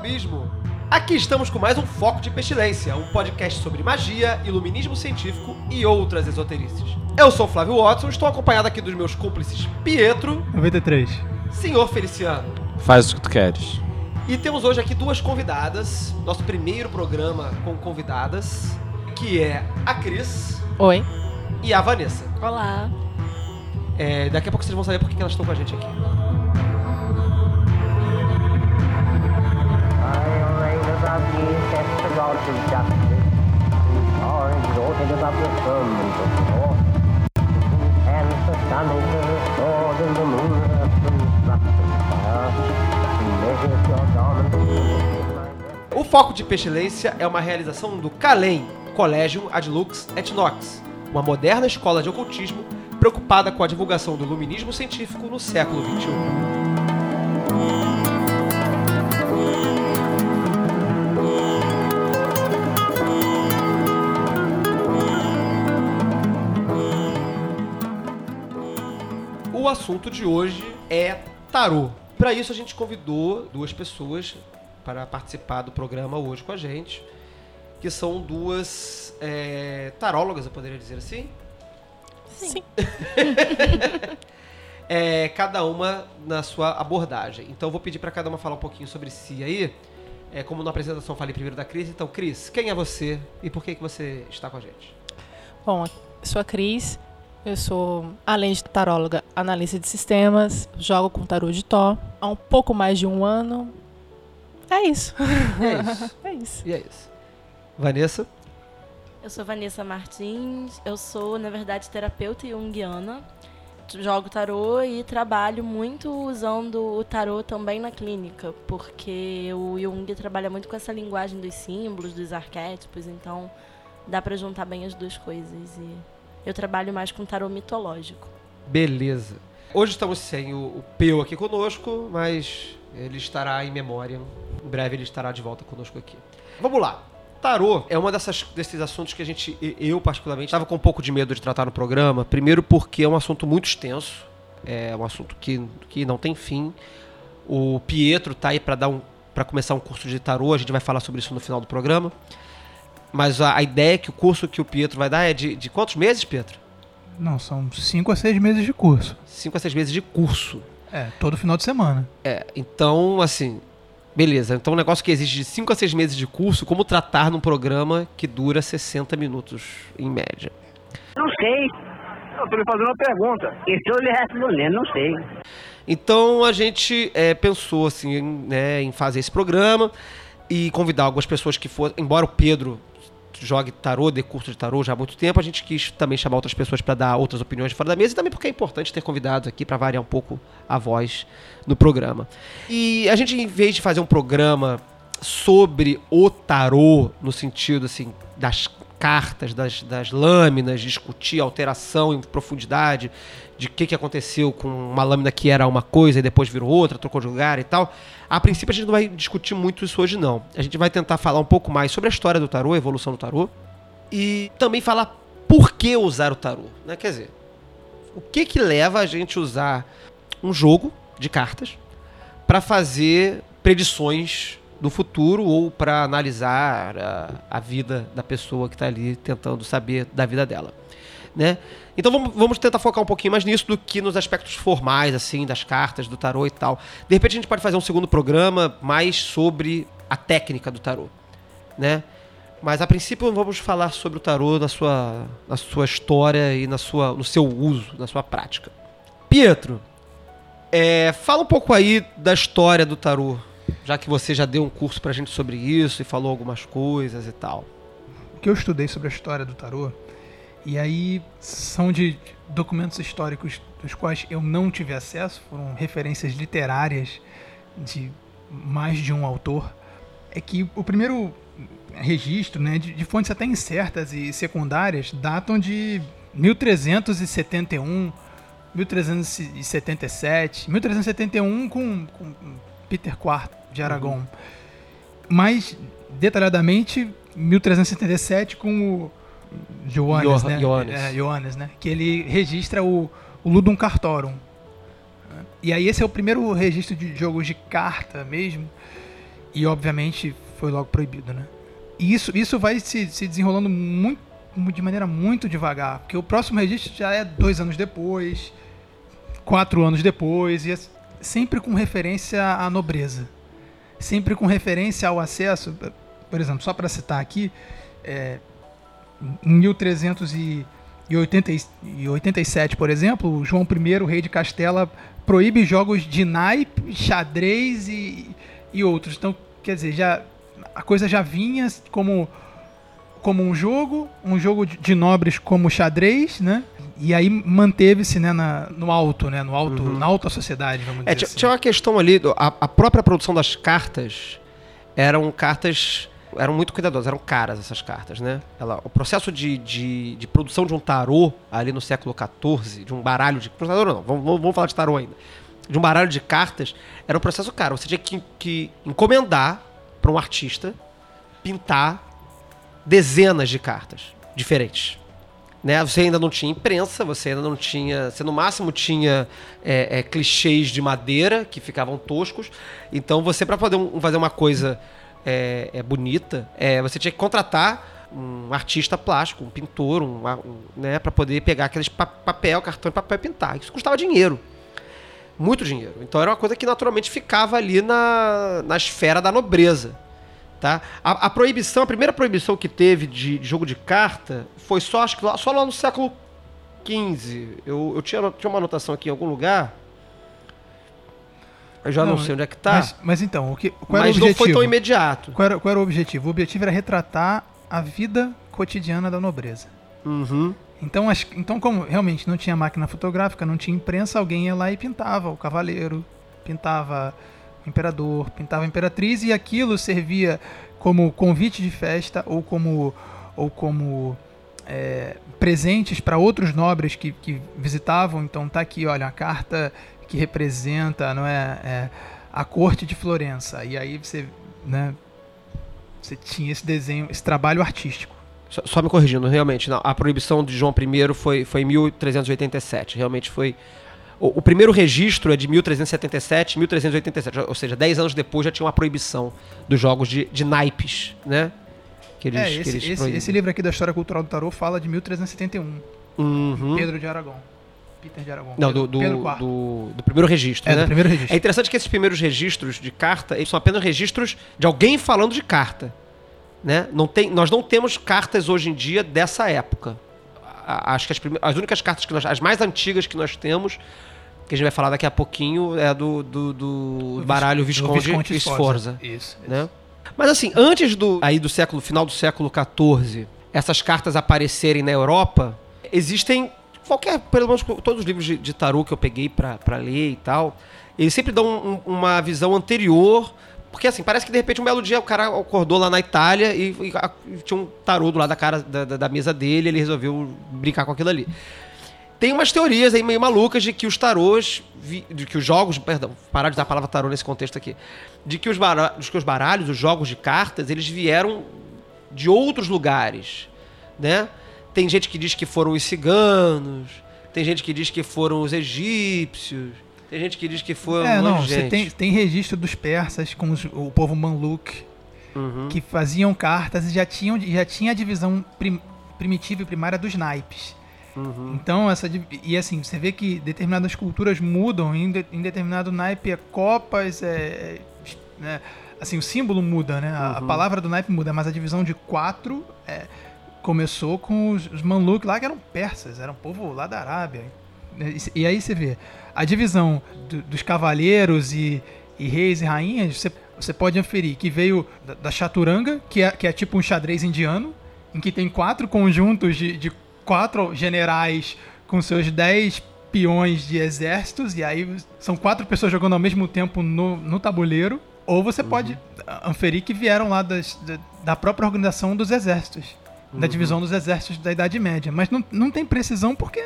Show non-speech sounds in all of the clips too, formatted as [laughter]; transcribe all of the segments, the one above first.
Abismo! Aqui estamos com mais um Foco de Pestilência, um podcast sobre magia, iluminismo científico e outras esoterices. Eu sou Flávio Watson, estou acompanhado aqui dos meus cúmplices Pietro, 93. Senhor Feliciano. Faz o que tu queres. E temos hoje aqui duas convidadas, nosso primeiro programa com convidadas, que é a Cris Oi. e a Vanessa. Olá. É, daqui a pouco vocês vão saber por que que elas estão com a gente aqui. O Foco de Pestilência é uma realização do CALEM, Collegium Ad Lux et Nox, uma moderna escola de ocultismo preocupada com a divulgação do iluminismo científico no século. XXI. Assunto de hoje é tarô. Para isso a gente convidou duas pessoas para participar do programa hoje com a gente, que são duas é, tarólogas, eu poderia dizer assim. Sim. [laughs] É, cada uma na sua abordagem. Então eu vou pedir para cada uma falar um pouquinho sobre si aí. É, como na apresentação eu falei primeiro da Cris, então Cris, quem é você e por que, que você está com a gente? Bom, eu sou a Cris. Eu sou, além de taróloga, analista de sistemas. Jogo com tarô de Tó há um pouco mais de um ano. É isso. É isso. [laughs] É isso. E é isso. Vanessa? Eu sou Vanessa Martins, eu sou, na verdade, terapeuta junguiana. Jogo tarô e trabalho muito usando o tarô também na clínica, porque o Jung trabalha muito com essa linguagem dos símbolos, dos arquétipos, então dá pra juntar bem as duas coisas. E eu trabalho mais com tarô mitológico. Beleza. Hoje estamos sem o, o Peu aqui conosco, mas ele estará em memória. Em breve ele estará de volta conosco aqui. Vamos lá. Tarô é uma desses assuntos que a gente, eu particularmente, estava com um pouco de medo de tratar no programa. Primeiro porque é um assunto muito extenso, é um assunto que, que não tem fim. O Pietro tá aí para dar um, para começar um curso de tarô. A gente vai falar sobre isso no final do programa. Mas a, a ideia é que o curso que o Pietro vai dar é de, de quantos meses, Pietro? Não, são 5 a 6 meses de curso. Cinco a seis meses de curso. É, todo final de semana. É, então, assim, beleza. Então, um negócio que exige de 5 a 6 meses de curso, como tratar num programa que dura 60 minutos, em média. Não sei. Eu tô lhe fazendo uma pergunta. Estou lhe respondendo, não sei. Então, a gente é, pensou, assim, em, né, em fazer esse programa e convidar algumas pessoas que foram... Embora o Pedro jogue tarô, dê curso de tarô já há muito tempo, a gente quis também chamar outras pessoas para dar outras opiniões fora da mesa e também porque é importante ter convidados aqui para variar um pouco a voz no programa. E a gente, em vez de fazer um programa sobre o tarô, no sentido assim, das cartas, das, das lâminas, discutir alteração em profundidade, de o que, que aconteceu com uma lâmina que era uma coisa e depois virou outra, trocou de lugar e tal. A princípio a gente não vai discutir muito isso hoje não. A gente vai tentar falar um pouco mais sobre a história do tarô, a evolução do tarô e também falar por que usar o tarô, né? Quer dizer, o que que leva a gente usar um jogo de cartas para fazer predições do futuro ou para analisar a, a vida da pessoa que está ali tentando saber da vida dela, né? Então vamos, vamos tentar focar um pouquinho mais nisso do que nos aspectos formais, assim, das cartas, do tarô e tal. De repente a gente pode fazer um segundo programa mais sobre a técnica do tarô, né? Mas a princípio vamos falar sobre o tarô na sua, na sua história e na sua, no seu uso, na sua prática. Pietro, é, fala um pouco aí da história do tarô, já que você já deu um curso pra gente sobre isso e falou algumas coisas e tal. O que eu estudei sobre a história do tarô, E aí são de documentos históricos dos quais eu não tive acesso, foram referências literárias de mais de um autor. É que o primeiro registro, né, de, de fontes até incertas e secundárias, datam de 1371, 1377, 1371 com, com Peter IV de Aragão. Mais detalhadamente, 1377 com o Johannes, Jo- né? Johannes. É, né? Que ele registra o, o Ludum Cartorum. E aí esse é o primeiro registro de jogos de carta mesmo. E obviamente foi logo proibido, né? E isso, isso vai se, se desenrolando muito, de maneira muito devagar. Porque o próximo registro já é dois anos depois, quatro anos depois, e sempre com referência à nobreza. Sempre com referência ao acesso. Por exemplo, só para citar aqui, é, em 1387, por exemplo, João I, rei de Castela, proíbe jogos de naipe, xadrez e, e outros. Então, quer dizer, já, a coisa já vinha como, como um jogo, um jogo de nobres como xadrez, né? E aí manteve-se né, na- no alto, né? No alto, na alta sociedade, vamos É, dizer assim. tinha uma questão ali, a, a própria produção das cartas eram cartas. eram muito cuidadosas, eram caras essas cartas, né? Ela, o processo de, de, de produção de um tarô ali no século XIV, de um baralho de. tarô não, vamos vamos falar de tarô ainda. De um baralho de cartas, era um processo caro. Você tinha que, que encomendar para um artista pintar dezenas de cartas diferentes né? Você ainda não tinha imprensa, você ainda não tinha. Você no máximo tinha é, é, clichês de madeira que ficavam toscos. Então você, para poder um- fazer uma coisa é, é, bonita, é, você tinha que contratar um artista plástico, um pintor, um, um, né, para poder pegar aqueles pa- papel, cartão e papel e pintar. Isso custava dinheiro. Muito dinheiro. Então era uma coisa que naturalmente ficava ali na, na esfera da nobreza. Tá? A, a proibição, a primeira proibição que teve de, de jogo de carta foi só, acho que lá, só lá no século XV. Eu, eu tinha, tinha uma anotação aqui em algum lugar. Eu já não, sei onde é que tá. Mas, mas então, o que, qual era mas o não objetivo? foi tão imediato. Qual era, qual era o objetivo? O objetivo era retratar a vida cotidiana da nobreza. Uhum. Então, as- então, como realmente não tinha máquina fotográfica, não tinha imprensa, alguém ia lá e pintava o cavaleiro, pintava o imperador, pintava a imperatriz, e aquilo servia como convite de festa ou como, ou como é, presentes para outros nobres que, que visitavam. Então, tá aqui, olha, a carta que representa, não é, é, a corte de Florença. E aí você, né, você tinha esse desenho, esse trabalho artístico. Só, me corrigindo, realmente, não, a proibição de João I foi, foi em 1387. Realmente foi. O, o primeiro registro é de 1377, 1387, ou seja, 10 anos depois já tinha uma proibição dos jogos de, de naipes, né? Que eles, É, que esse, eles esse, esse livro aqui da História Cultural do Tarô fala de 1371. Uhum. Pedro de Aragão. Peter de Aragão. Não, Pedro, do, do, Pedro do, do primeiro registro, É, né? do primeiro registro. É interessante que esses primeiros registros de carta, eles são apenas registros de alguém falando de carta. Né? Não tem, nós não temos cartas hoje em dia dessa época. Acho que as, as únicas cartas que nós. As mais antigas que nós temos, que a gente vai falar daqui a pouquinho, é do, do, do baralho Vis- do Visconde, Sforza. Isso. né? Mas assim, antes do aí do século final do século XIV, essas cartas aparecerem na Europa, existem qualquer, pelo menos todos os livros de, de tarô que eu peguei pra pra ler e tal, eles sempre dão um- uma visão anterior, porque assim parece que de repente um belo dia o cara acordou lá na Itália e, e e tinha um tarô do lado da cara da, da- da mesa dele, ele resolveu brincar com aquilo ali. Tem umas teorias aí meio malucas de que os tarôs, de que os jogos, perdão, parar de usar a palavra tarô nesse contexto aqui, de que os, bara- de que os baralhos, os jogos de cartas, eles vieram de outros lugares, né? Tem gente que diz que foram os ciganos, tem gente que diz que foram os egípcios, tem gente que diz que foram É, não, você tem, tem registro dos persas com os- o povo Mamluk, Uhum. que faziam cartas e já, tinham, já tinha a divisão prim- primitiva e primária dos naipes. Uhum. Então, essa. E assim, você vê que determinadas culturas mudam, em, de- em determinado naipe é copas, é. é, né, assim, o símbolo muda, né? A, a Uhum. palavra do naipe muda, mas a divisão de quatro é, começou com os, os Mamluk lá, que eram persas, eram povo lá da Arábia. E, e aí você vê, a divisão do- dos cavaleiros e, e reis e rainhas, você, você pode inferir que veio da, da chaturanga, que é, que é tipo um xadrez indiano, em que tem quatro conjuntos de, de quatro generais com seus dez peões de exércitos, e aí são quatro pessoas jogando ao mesmo tempo no, no tabuleiro. Ou você pode anferir que vieram lá das- da, da própria organização dos exércitos, da divisão dos exércitos da Idade Média. Mas não, não tem precisão porque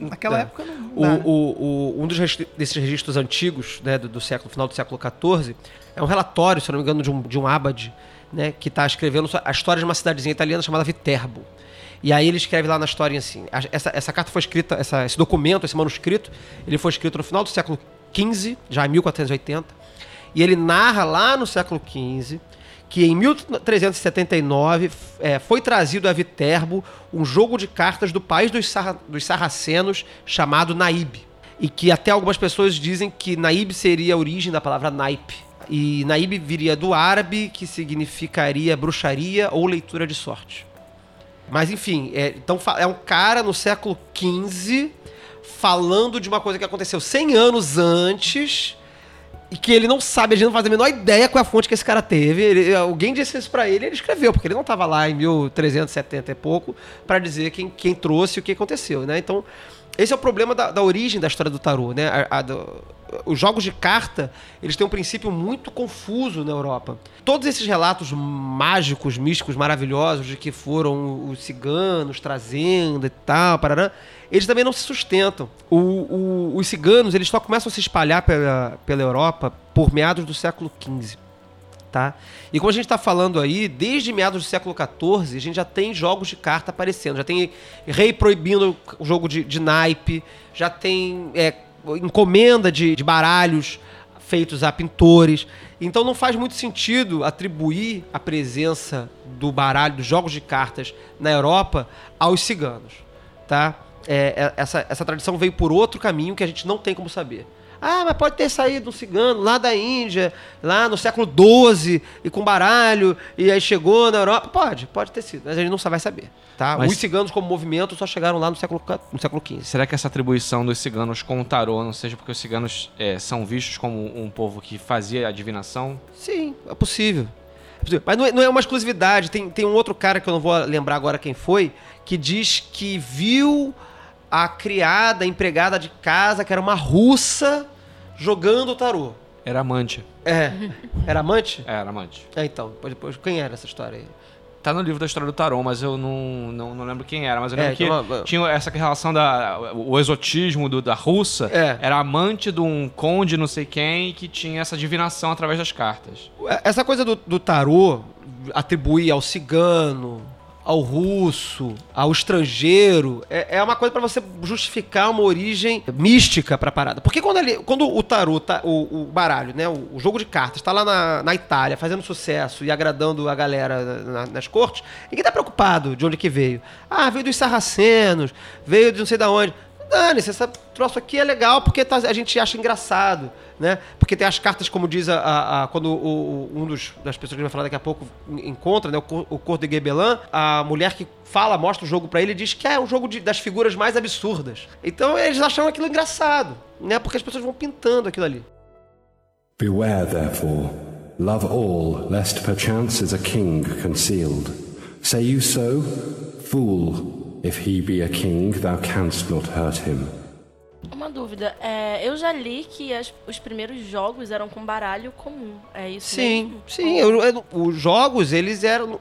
naquela É. época não. O, o- o- um dos desses registros antigos, né, do, do século, final do século XIV, é um relatório, se não me engano, de um, de um abade, né, que está escrevendo a história de uma cidadezinha italiana chamada Viterbo. E aí ele escreve lá na historinha assim, essa, essa carta foi escrita, essa- esse documento, esse manuscrito, ele foi escrito no final do século XV, já em 1480, e ele narra lá no século XV que em 1379 f- é, foi trazido a Viterbo um jogo de cartas do país dos, dos sarracenos chamado Naib. E que até algumas pessoas dizem que Naib seria a origem da palavra naipe. E Naib viria do árabe, que significaria bruxaria ou leitura de sorte. Mas enfim, é, então é um cara no século XV falando de uma coisa que aconteceu 100 anos antes e que ele não sabe, a gente não faz a menor ideia qual é a fonte que esse cara teve. Ele- alguém disse isso pra ele ele escreveu, porque ele não estava lá em 1370 e pouco pra dizer quem, quem trouxe e o que aconteceu, né? Então, esse é o problema da, da origem da história do tarô, né? A- a do- os jogos de carta, eles têm um princípio muito confuso na Europa. Todos esses relatos mágicos, místicos, maravilhosos de que foram os ciganos trazendo e tal, parará, eles também não se sustentam. O- o- os ciganos, eles só começam a se espalhar pela, pela Europa por meados do século XV. Tá? E como a gente está falando aí, desde meados do século XIV, a gente já tem jogos de carta aparecendo. Já tem rei proibindo o jogo de, de naipe, já tem é, encomenda de, de baralhos feitos a pintores. Então não faz muito sentido atribuir a presença do baralho, dos jogos de cartas na Europa aos ciganos. Tá? É, é, essa, essa tradição veio por outro caminho que a gente não tem como saber. Ah, mas pode ter saído um cigano lá da Índia, lá no século XII, e com baralho, e aí chegou na Europa. Pode, pode ter sido, mas a gente não vai saber. Tá? Mas- Os ciganos como movimento só chegaram lá no século, no século XV. Será que essa atribuição dos ciganos com o tarô não seja porque os ciganos é, são vistos como um povo que fazia adivinação? Sim, é possível. É. Mas não é, não é uma exclusividade. Tem, tem um outro cara que eu não vou lembrar agora quem foi, que diz que viu a criada, a empregada de casa, que era uma russa, jogando tarô. Era amante. É. Era amante? É, era amante. É, então. Depois, depois, quem era essa história aí? Tá no livro da história do tarô, mas eu não, não, não lembro quem era. Mas eu É, lembro que então, tinha essa relação da. O exotismo do- da russa É. era amante de um conde não sei quem que tinha essa divinação através das cartas. Essa coisa do, do tarô, atribuir ao cigano, ao russo, ao estrangeiro, é, é uma coisa pra você justificar uma origem mística pra parada. Porque quando, ele, quando o tarô, tá, o, o baralho, né, o, o jogo de cartas, tá lá na, na Itália fazendo sucesso e agradando a galera na- nas cortes, ninguém tá preocupado de onde que veio. Ah, veio dos sarracenos, veio de não sei da onde. Dane-se, esse troço aqui é legal porque tá- a gente acha engraçado, né? Porque tem as cartas, como diz a, a- a- quando o- o- um dos, das pessoas que vai falar daqui a pouco en- encontra, né? O, o Cor de Gebelan, a mulher que fala, mostra o jogo pra ele, diz que é um jogo de- das figuras mais absurdas. Então eles acham aquilo engraçado, né? Porque as pessoas vão pintando aquilo ali. Beware, therefore, love all, lest perchance is a king concealed. Say you so? Fool, if he be a king, thou canst not hurt him. Uma dúvida. É, eu já li que as- os primeiros jogos eram com baralho comum. É isso Sim, mesmo? sim. eu- eu- os jogos, eles eram.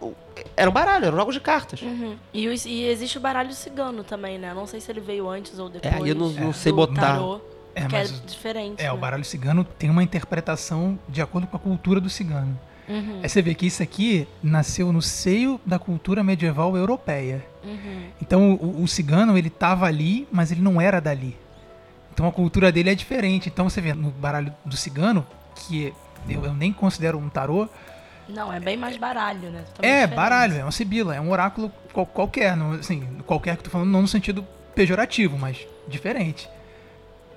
Eram baralho, eram jogos de cartas. Uhum. E, os- e existe o baralho cigano também, né? Não sei se ele veio antes ou depois. aí eu não- não sei botar. tarô, É, é mas o- diferente. É, né? o baralho cigano tem uma interpretação de acordo com a cultura do cigano. Uhum, Aí você vê que isso aqui nasceu no seio da cultura medieval europeia. uhum. Então o, o cigano ele tava ali, mas ele não era dali. Então a cultura dele é diferente. Então você vê no baralho do cigano, que eu, eu nem considero um tarô, Não, é bem mais baralho, né? Totalmente é diferente. baralho, é uma sibila, é um oráculo qual- qualquer, não, assim, qualquer que eu tô falando não no sentido pejorativo, mas diferente.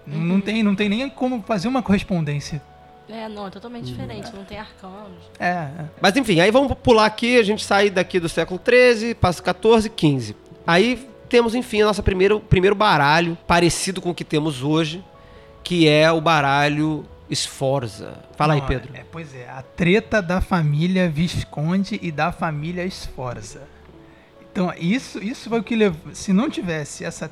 Uhum. Não, tem, não tem nem como fazer uma correspondência. É, não, é totalmente diferente. Não tem arcanos. É, é. Mas enfim, aí vamos pular aqui, a gente sai daqui do século XIII, passa 14, 15. Aí temos, enfim, o nosso primeiro, primeiro baralho, parecido com o que temos hoje, que é o baralho Sforza. Fala aí, Não, Pedro. é, pois é, a treta da família Visconde e da família Sforza. Então, isso, isso foi o que levou. Se não tivesse essa,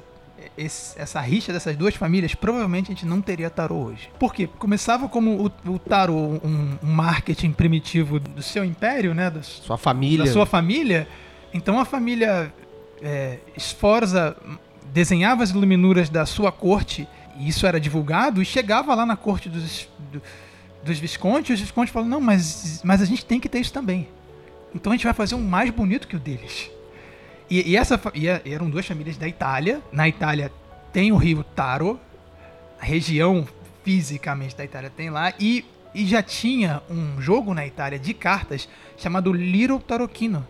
esse- essa rixa dessas duas famílias, provavelmente a gente não teria tarô hoje. Por quê? Começava como o, o tarô um, um marketing primitivo do seu império, né? dos- Sua família. da sua família. Então a família é, Sforza desenhava as iluminuras da sua corte, e isso era divulgado, e chegava lá na corte dos, do- dos Viscondes, e os Viscondes falavam, não, mas, mas a gente tem que ter isso também. Então a gente vai fazer um mais bonito que o deles. E, e essa fa- e é- eram duas famílias da Itália. Na Itália tem o rio Taro, a região fisicamente da Itália tem lá, e, e já tinha um jogo na Itália de cartas chamado Little Tarocchino.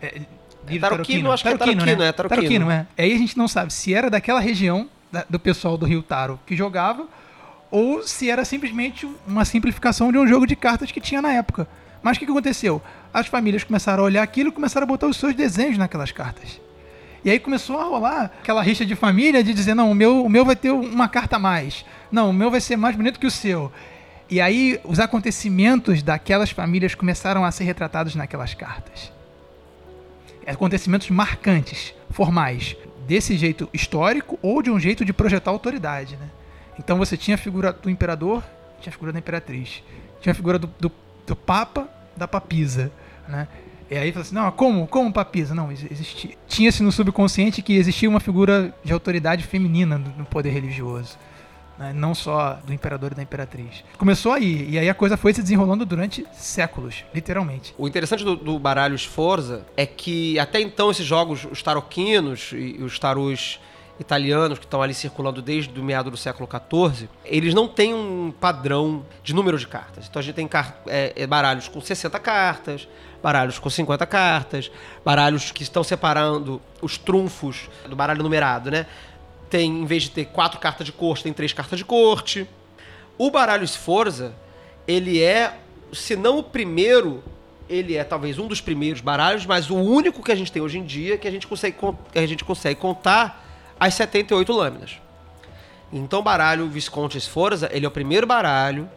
É, Little Tarocchino, acho que é Tarocchino, né? é Tarocchino. é. Aí a gente não sabe se era daquela região da- do pessoal do Rio Taro que jogava ou se era simplesmente uma simplificação de um jogo de cartas que tinha na época. Mas o que, que aconteceu? As famílias começaram a olhar aquilo e começaram a botar os seus desenhos naquelas cartas. E aí começou a rolar aquela rixa de família de dizer, não, o meu, o meu vai ter uma carta a mais. Não, o meu vai ser mais bonito que o seu. E aí os acontecimentos daquelas famílias começaram a ser retratados naquelas cartas. Acontecimentos marcantes, formais, desse jeito histórico ou de um jeito de projetar autoridade, né? Então você tinha a figura do imperador, tinha a figura da imperatriz, tinha a figura do, do, do papa, da papisa, né? E aí fala assim, não, como, como papisa? Não, ex- existia. Tinha-se no subconsciente que existia uma figura de autoridade feminina no, poder religioso. né? Não só do imperador e da imperatriz. Começou aí, e aí a coisa foi se desenrolando durante séculos, literalmente. O interessante do, do baralho Sforza é que até então esses jogos, os taroquinos e, os tarôs italianos que estão ali circulando desde o meado do século XIV, eles não têm um padrão de número de cartas. Então a gente tem é, é, baralhos com 60 cartas, baralhos com 50 cartas, baralhos que estão separando os trunfos do baralho numerado, né? Tem, em vez de ter quatro cartas de corte, tem três cartas de corte. O baralho Sforza, ele é, se não o primeiro, ele é talvez um dos primeiros baralhos, mas o único que a gente tem hoje em dia que a gente consegue, con- que a gente consegue contar as 78 lâminas. Então o baralho Visconti Sforza, ele é o primeiro baralho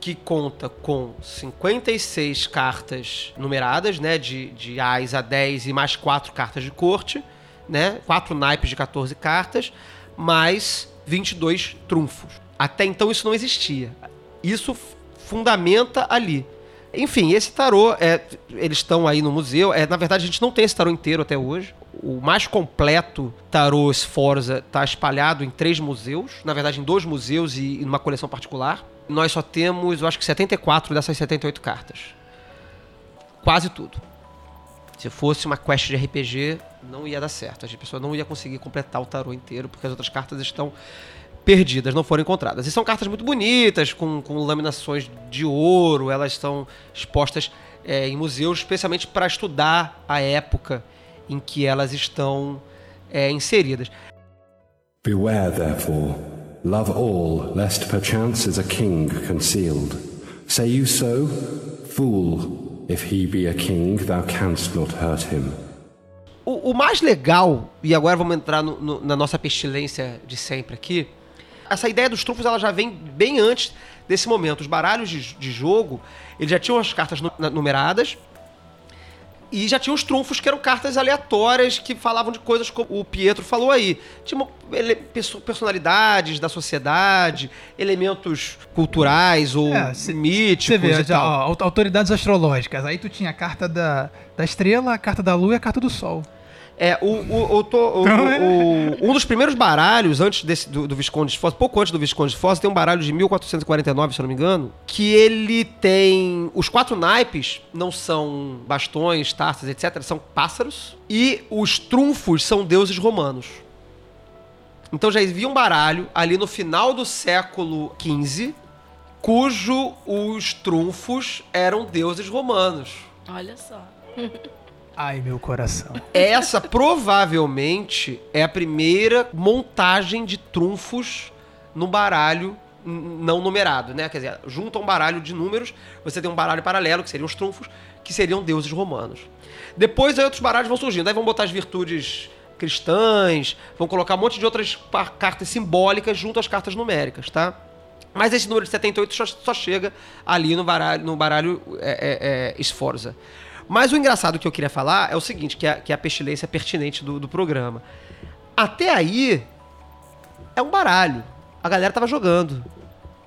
que conta com 56 cartas numeradas, né, de, de Ais a 10 e mais quatro cartas de corte, né, quatro naipes de 14 cartas, mais 22 trunfos. Até então isso não existia. Isso fundamenta ali. Enfim, esse tarô, é, eles estão aí no museu. É, na verdade, a gente não tem esse tarô inteiro até hoje. O mais completo tarô Sforza está espalhado em três museus. Na verdade, em dois museus e, e numa coleção particular. Nós só temos, eu acho que 74 dessas 78 cartas. Quase tudo. Se fosse uma quest de RPG, não ia dar certo. A pessoa não ia conseguir completar o tarô inteiro, porque as outras cartas estão perdidas, não foram encontradas. E são cartas muito bonitas, com, com laminações de ouro, elas estão expostas é, em museus, especialmente para estudar a época em que elas estão é, inseridas. Beware, therefore, love all, lest perchance is a king concealed. Say you so? Fool, if he be a king, thou canst not hurt him. O, o mais legal, e agora vamos entrar no- no- na nossa pestilência de sempre aqui, essa ideia dos trunfos ela já vem bem antes desse momento. Os baralhos de, de jogo, eles já tinham as cartas numeradas e já tinham os trunfos que eram cartas aleatórias que falavam de coisas como o Pietro falou aí. Tinha personalidades da sociedade, elementos culturais ou É, cê- míticos Você vê, já, ó, aut- autoridades astrológicas. Aí tu tinha a carta da, da estrela, a carta da lua e a carta do sol. É, o, o, o, to- o- Então, é. o- um dos primeiros baralhos antes desse, do, do Visconde de Foz, pouco antes do Visconde de Foz, tem um baralho de 1449, se eu não me engano, que ele tem. Os quatro naipes não são bastões, taças, etc., são pássaros, e os trunfos são deuses romanos. Então já havia um baralho ali no final do século XV, cujo os trunfos eram deuses romanos. Olha só. [laughs] Ai, meu coração. Essa provavelmente é a primeira montagem de trunfos no baralho não numerado, né? Quer dizer, junto a um baralho de números, você tem um baralho paralelo, que seriam os trunfos, que seriam deuses romanos. Depois aí outros baralhos vão surgindo, aí vão botar as virtudes cristãs, vão colocar um monte de outras cartas simbólicas junto às cartas numéricas, tá? Mas esse número de 78 só, só chega ali no baralho, no baralho é, é, é, Sforza. Mas o engraçado que eu queria falar é o seguinte, que é, que é a pestilência pertinente do, do programa. Até aí, é um baralho. A galera tava jogando,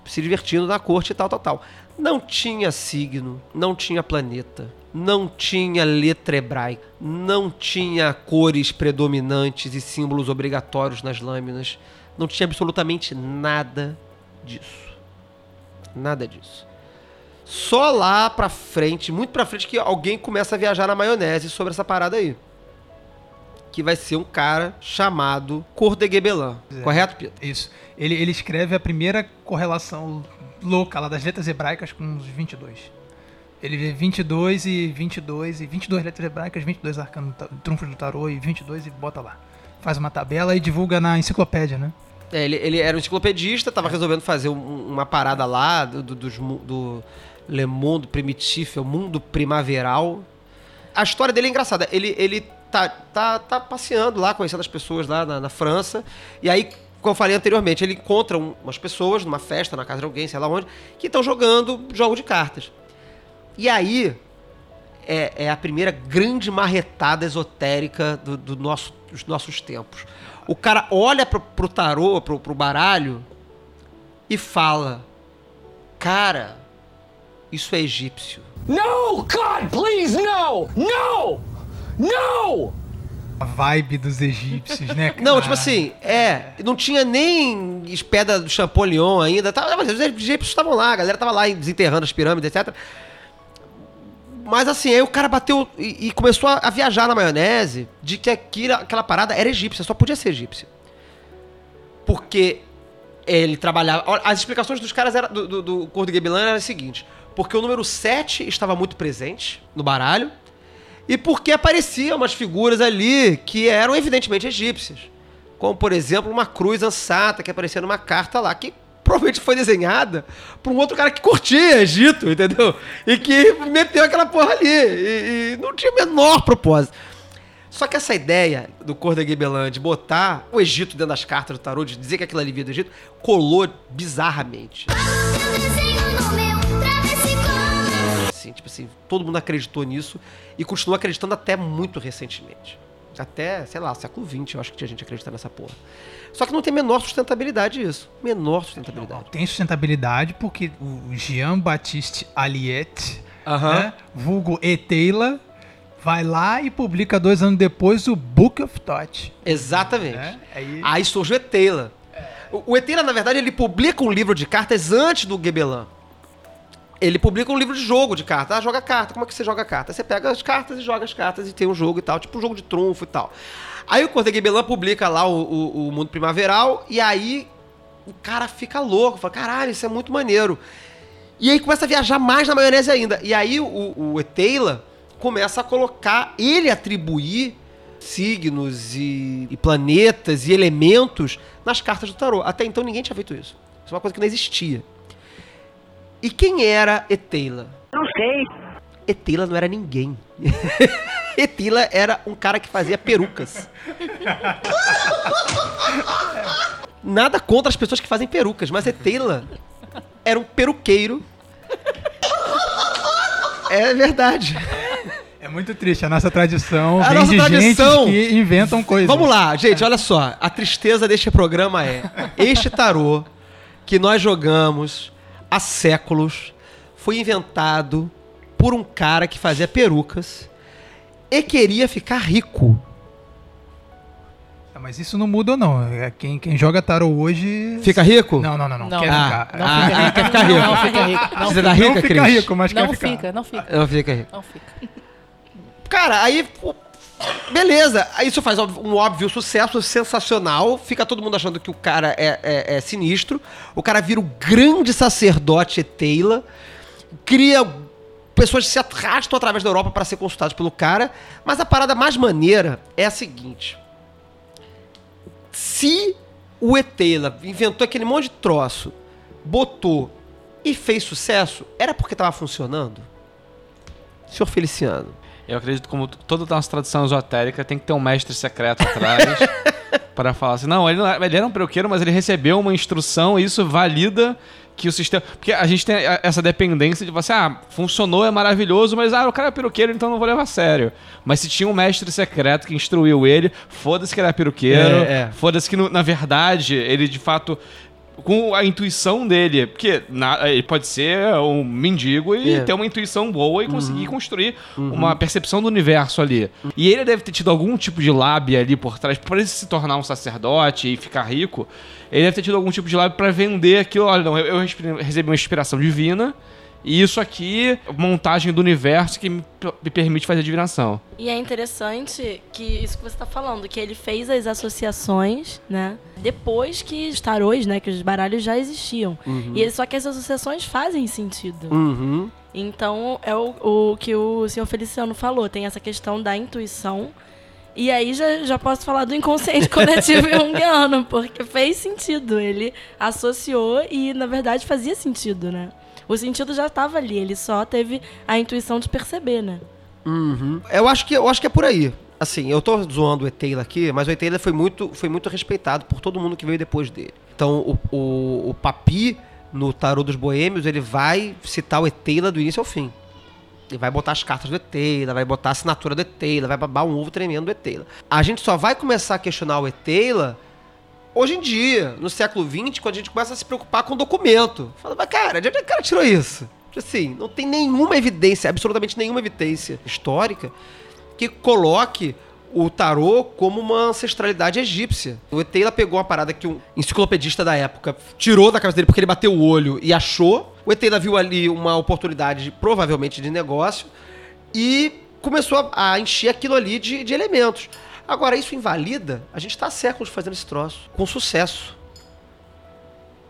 se divertindo na corte e tal, tal, tal. Não tinha signo, não tinha planeta, não tinha letra hebraica, não tinha cores predominantes e símbolos obrigatórios nas lâminas. Não tinha absolutamente nada disso. Nada disso. Só lá pra frente, muito pra frente, que alguém começa a viajar na maionese sobre essa parada aí. Que vai ser um cara chamado Cordeguebelan. É. Correto, Pedro? Isso. Ele, ele escreve a primeira correlação louca lá das letras hebraicas com os 22. Ele vê 22 e 22 e 22 letras hebraicas, 22 arcanos, trunfos do tarô e 22 e bota lá. Faz uma tabela e divulga na enciclopédia, né? É, ele, ele era um enciclopedista, tava resolvendo fazer um- uma parada lá do, do, do Le Monde Primitif, o mundo primaveral. A história dele é engraçada. Ele, ele tá, tá, tá passeando lá, conhecendo as pessoas lá na, na França. E aí, como eu falei anteriormente, ele encontra um- umas pessoas numa festa, na casa de alguém, sei lá onde, que estão jogando jogo de cartas. E aí, é, é a primeira grande marretada esotérica do, do nosso, dos nossos tempos. O cara olha pro, pro tarô, pro, pro baralho, e fala: Cara, isso é egípcio. No! God, please, no! No! No! A vibe dos egípcios, né? Não, cara? tipo assim, é, não tinha nem pedra do Champollion ainda. Tava, mas os egípcios estavam lá, a galera tava lá desenterrando as pirâmides, etc. Mas assim, aí o cara bateu e, e começou a, a viajar na maionese de que aquilo, aquela parada era egípcia, só podia ser egípcia. Porque ele trabalhava. As explicações dos caras era, do, do, do Cor de Gebilan eram as seguintes: porque o número 7 estava muito presente no baralho, e porque apareciam umas figuras ali que eram evidentemente egípcias. Como, por exemplo, uma cruz ansata que aparecia numa carta lá, que provavelmente foi desenhada por um outro cara que curtia Egito, entendeu? E que meteu aquela porra ali. E, e não tinha o menor propósito. Só que essa ideia do Cor da Gebelan de botar o Egito dentro das cartas do tarô, de dizer que aquilo ali vinha do Egito, colou bizarramente. Assim, tipo assim, todo mundo acreditou nisso e continua acreditando até muito recentemente. Até, sei lá, século XX, eu acho que tinha gente acreditando nessa porra. Só que não tem menor sustentabilidade isso. Menor sustentabilidade. Tem sustentabilidade porque o Jean-Baptiste Aliette, Aham. né, vulgo Eteila, vai lá e publica dois anos depois o Book of Thought. Exatamente. né? Aí, Aí surgiu o Eteila. O, o Eteila, na verdade, ele publica um livro de cartas antes do Gebelan. Ele publica um livro de jogo de cartas. Ah, joga carta. Como é que você joga carta? Você pega as cartas e joga as cartas e tem um jogo e tal, tipo um jogo de trunfo e tal. Aí o Corte Gebelan publica lá o, o, o Mundo Primaveral e aí o cara fica louco. Fala, caralho, isso é muito maneiro. E aí começa a viajar mais na maionese ainda. E aí o, o começa a colocar, ele atribuir signos e, e planetas e elementos nas cartas do tarô. Até então ninguém tinha feito isso. Isso é uma coisa que não existia. E quem era Eteila? Não sei. Eteila não era ninguém. [laughs] Eteila era um cara que fazia perucas. [laughs] Nada contra as pessoas que fazem perucas, mas Eteila era um peruqueiro. [laughs] É verdade. é muito triste, a nossa tradição A vem nossa de tradição- gente que inventam coisas. Vamos lá, gente, olha só. A tristeza deste programa é: este tarô que nós jogamos há séculos foi inventado por um cara que fazia perucas e queria ficar rico. Ah, Mas isso não muda não. É Quem, quem joga tarô hoje... Fica rico? Não, não, não. não. Não. Quer Ah, ficar. Não Ah, fica rico. quer ficar rico. Não fica rico. Não Você fica, dá não rica, fica Cris? rico, mas não quer ficar. fica, não fica. Não fica rico. Não fica. Cara, aí. Beleza, isso faz um óbvio sucesso sensacional. Fica todo mundo achando que o cara é, é- é sinistro. O cara vira o grande sacerdote Eteila. Cria pessoas que se arrastam através da Europa para ser consultados pelo cara. Mas a parada mais maneira é a seguinte: se o Eteila inventou aquele monte de troço, botou e fez sucesso, era porque tava funcionando? Senhor Feliciano. Eu acredito que como toda nossa tradição esotérica tem que ter um mestre secreto atrás [laughs] para falar assim, não, ele, não é- ele era um peruqueiro, mas ele recebeu uma instrução e isso valida que o sistema... Porque a gente tem essa dependência de você, ah, funcionou, é maravilhoso, mas ah, o cara é peruqueiro, então não vou levar a sério. Mas se tinha um mestre secreto que instruiu ele, foda-se que ele é peruqueiro, É, é. foda-se que na verdade ele de fato com a intuição dele, porque na- ele pode ser um mendigo e É. ter uma intuição boa e conseguir Uhum. construir uma percepção do universo ali. E ele deve ter tido algum tipo de lábia ali por trás, para ele se tornar um sacerdote e ficar rico. Ele deve ter tido algum tipo de lábia para vender aquilo. Olha, não, eu, eu recebi uma inspiração divina. E isso aqui, montagem do universo que me, me permite fazer divinação. E é interessante que isso que você está falando, que ele fez as associações, né? Depois que os tarôs, né? Que os baralhos já existiam. Uhum. E ele- só que as associações fazem sentido. Uhum. Então, é o, o que o senhor Feliciano falou. Tem essa questão da intuição. E aí já, já posso falar do inconsciente [laughs] coletivo junguiano, porque fez sentido. Ele associou e, na verdade, fazia sentido, né? O sentido já estava ali, ele só teve a intuição de perceber, né? Uhum. Eu acho que eu acho que é por aí. Assim, eu tô zoando o Eteila aqui, mas o Eteila foi muito, foi muito respeitado por todo mundo que veio depois dele. Então, o, o, o Papi, no Tarô dos Boêmios, ele vai citar o Eteila do início ao fim. Ele vai botar as cartas do Eteila, vai botar a assinatura do Eteila, vai babar um ovo tremendo do Eteila. A gente só vai começar a questionar o Eteila hoje em dia, no século XX, quando a gente começa a se preocupar com documento. Fala, mas cara, de onde é que o cara tirou isso? Assim, não tem nenhuma evidência, absolutamente nenhuma evidência histórica que coloque o tarô como uma ancestralidade egípcia. O Eteila pegou uma parada que um enciclopedista da época tirou da cabeça dele porque ele bateu o olho e achou. O Eteila viu ali uma oportunidade, provavelmente, de negócio e começou a, a encher aquilo ali de, de elementos. Agora, isso invalida? A gente está há séculos fazendo esse troço, com sucesso.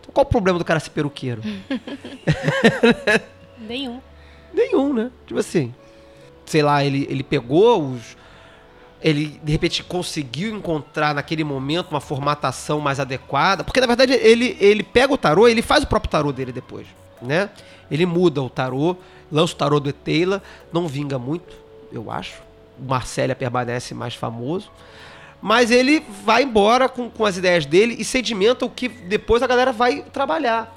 Então, qual o problema do cara ser peruqueiro? [laughs] Nenhum. Nenhum, né? Tipo assim, sei lá, ele, ele pegou os. Ele, de repente, conseguiu encontrar naquele momento uma formatação mais adequada. Porque, na verdade, ele, ele pega o tarô ele faz o próprio tarô dele depois, né? Ele muda o tarô, lança o tarô do Eteila, não vinga muito, eu acho. Marcélia permanece mais famoso. Mas ele vai embora com, com as ideias dele e sedimenta o que depois a galera vai trabalhar.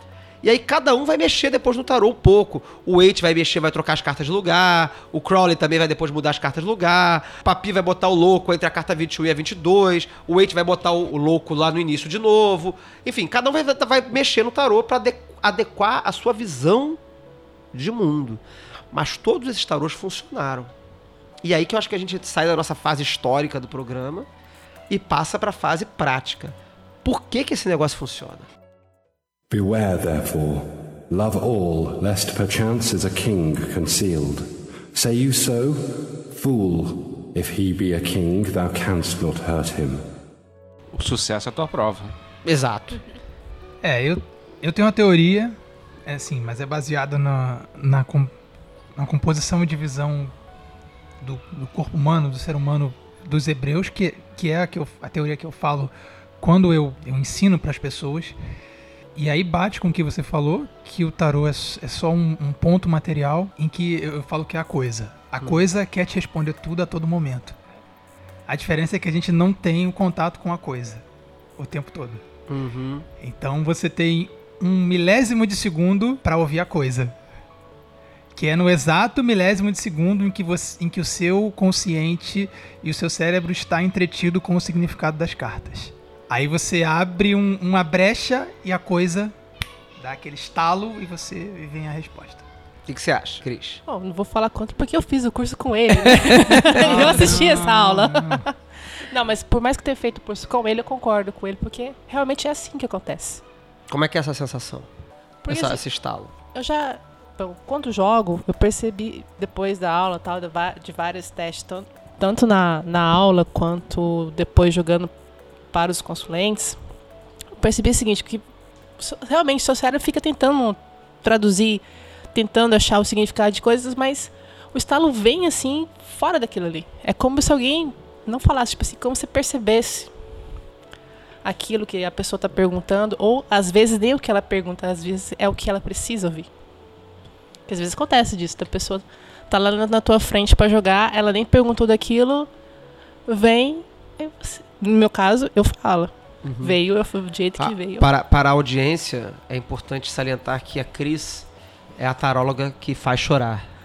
E aí cada um vai mexer depois no tarô um pouco. O Wait vai mexer, vai trocar as cartas de lugar. O Crowley também vai depois mudar as cartas de lugar. O Papi vai botar o louco entre a carta 21 e a 22. O Wait vai botar o, o louco lá no início de novo. Enfim, cada um vai, vai mexer no tarô para adequar a sua visão de mundo. Mas todos esses tarôs funcionaram. E aí que eu acho que a gente sai da nossa fase histórica do programa e passa para a fase prática. Por que, que esse negócio funciona? Beware, therefore, love all, lest perchance is a king concealed. Say you so? Fool, if he be a king, thou canst not hurt him. O sucesso é a tua prova. Exato. É, eu, eu tenho uma teoria, é assim, mas é baseada na, na, com- na composição e divisão do, do corpo humano, do ser humano dos hebreus, que, que é a, que eu, a teoria que eu falo quando eu, eu ensino para as pessoas. E aí bate com o que você falou, que o tarô é, é só um, um ponto material em que eu, falo que é a coisa. A coisa quer te responder tudo a todo momento. A diferença é que a gente não tem o contato com a coisa o tempo todo. Uhum. Então você tem um milésimo de segundo para ouvir a coisa. Que é no exato milésimo de segundo em que, você, em que o seu consciente e o seu cérebro está entretido com o significado das cartas. Aí você abre um- uma brecha e a coisa dá aquele estalo e você e vem a resposta. O que, que você acha, Cris? Bom, não vou falar contra porque eu fiz o curso com ele. né? [laughs] eu assisti essa aula. [laughs] não, mas por mais que tenha feito o curso com ele, eu concordo com ele, porque realmente é assim que acontece. Como é que é essa sensação? Essa, assim, esse estalo? Eu já. Bom, quando jogo, eu percebi depois da aula tal, de, de vários testes, tan- tanto na, na aula quanto depois jogando para os consulentes, eu percebi o seguinte, que realmente o seu cérebro fica tentando traduzir, tentando achar o significado de coisas, mas o estalo vem assim, fora daquilo ali. É como se alguém não falasse, tipo assim, como se percebesse aquilo que a pessoa está perguntando, ou às vezes nem o que ela pergunta, às vezes é o que ela precisa ouvir. Porque às vezes acontece disso, da pessoa tá lá na, na tua frente para jogar, ela nem perguntou daquilo, vem, você, No meu caso, eu falo. Veio, eu fui do jeito Ah, que veio. para, para a audiência, é importante salientar que a Cris é a taróloga que faz chorar. [laughs]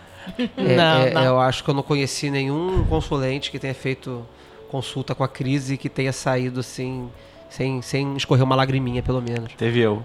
É, Não, é, não. Eu acho que eu não conheci nenhum consulente que tenha feito consulta com a Cris e que tenha saído assim, sem, sem escorrer uma lagriminha, pelo menos. Teve eu.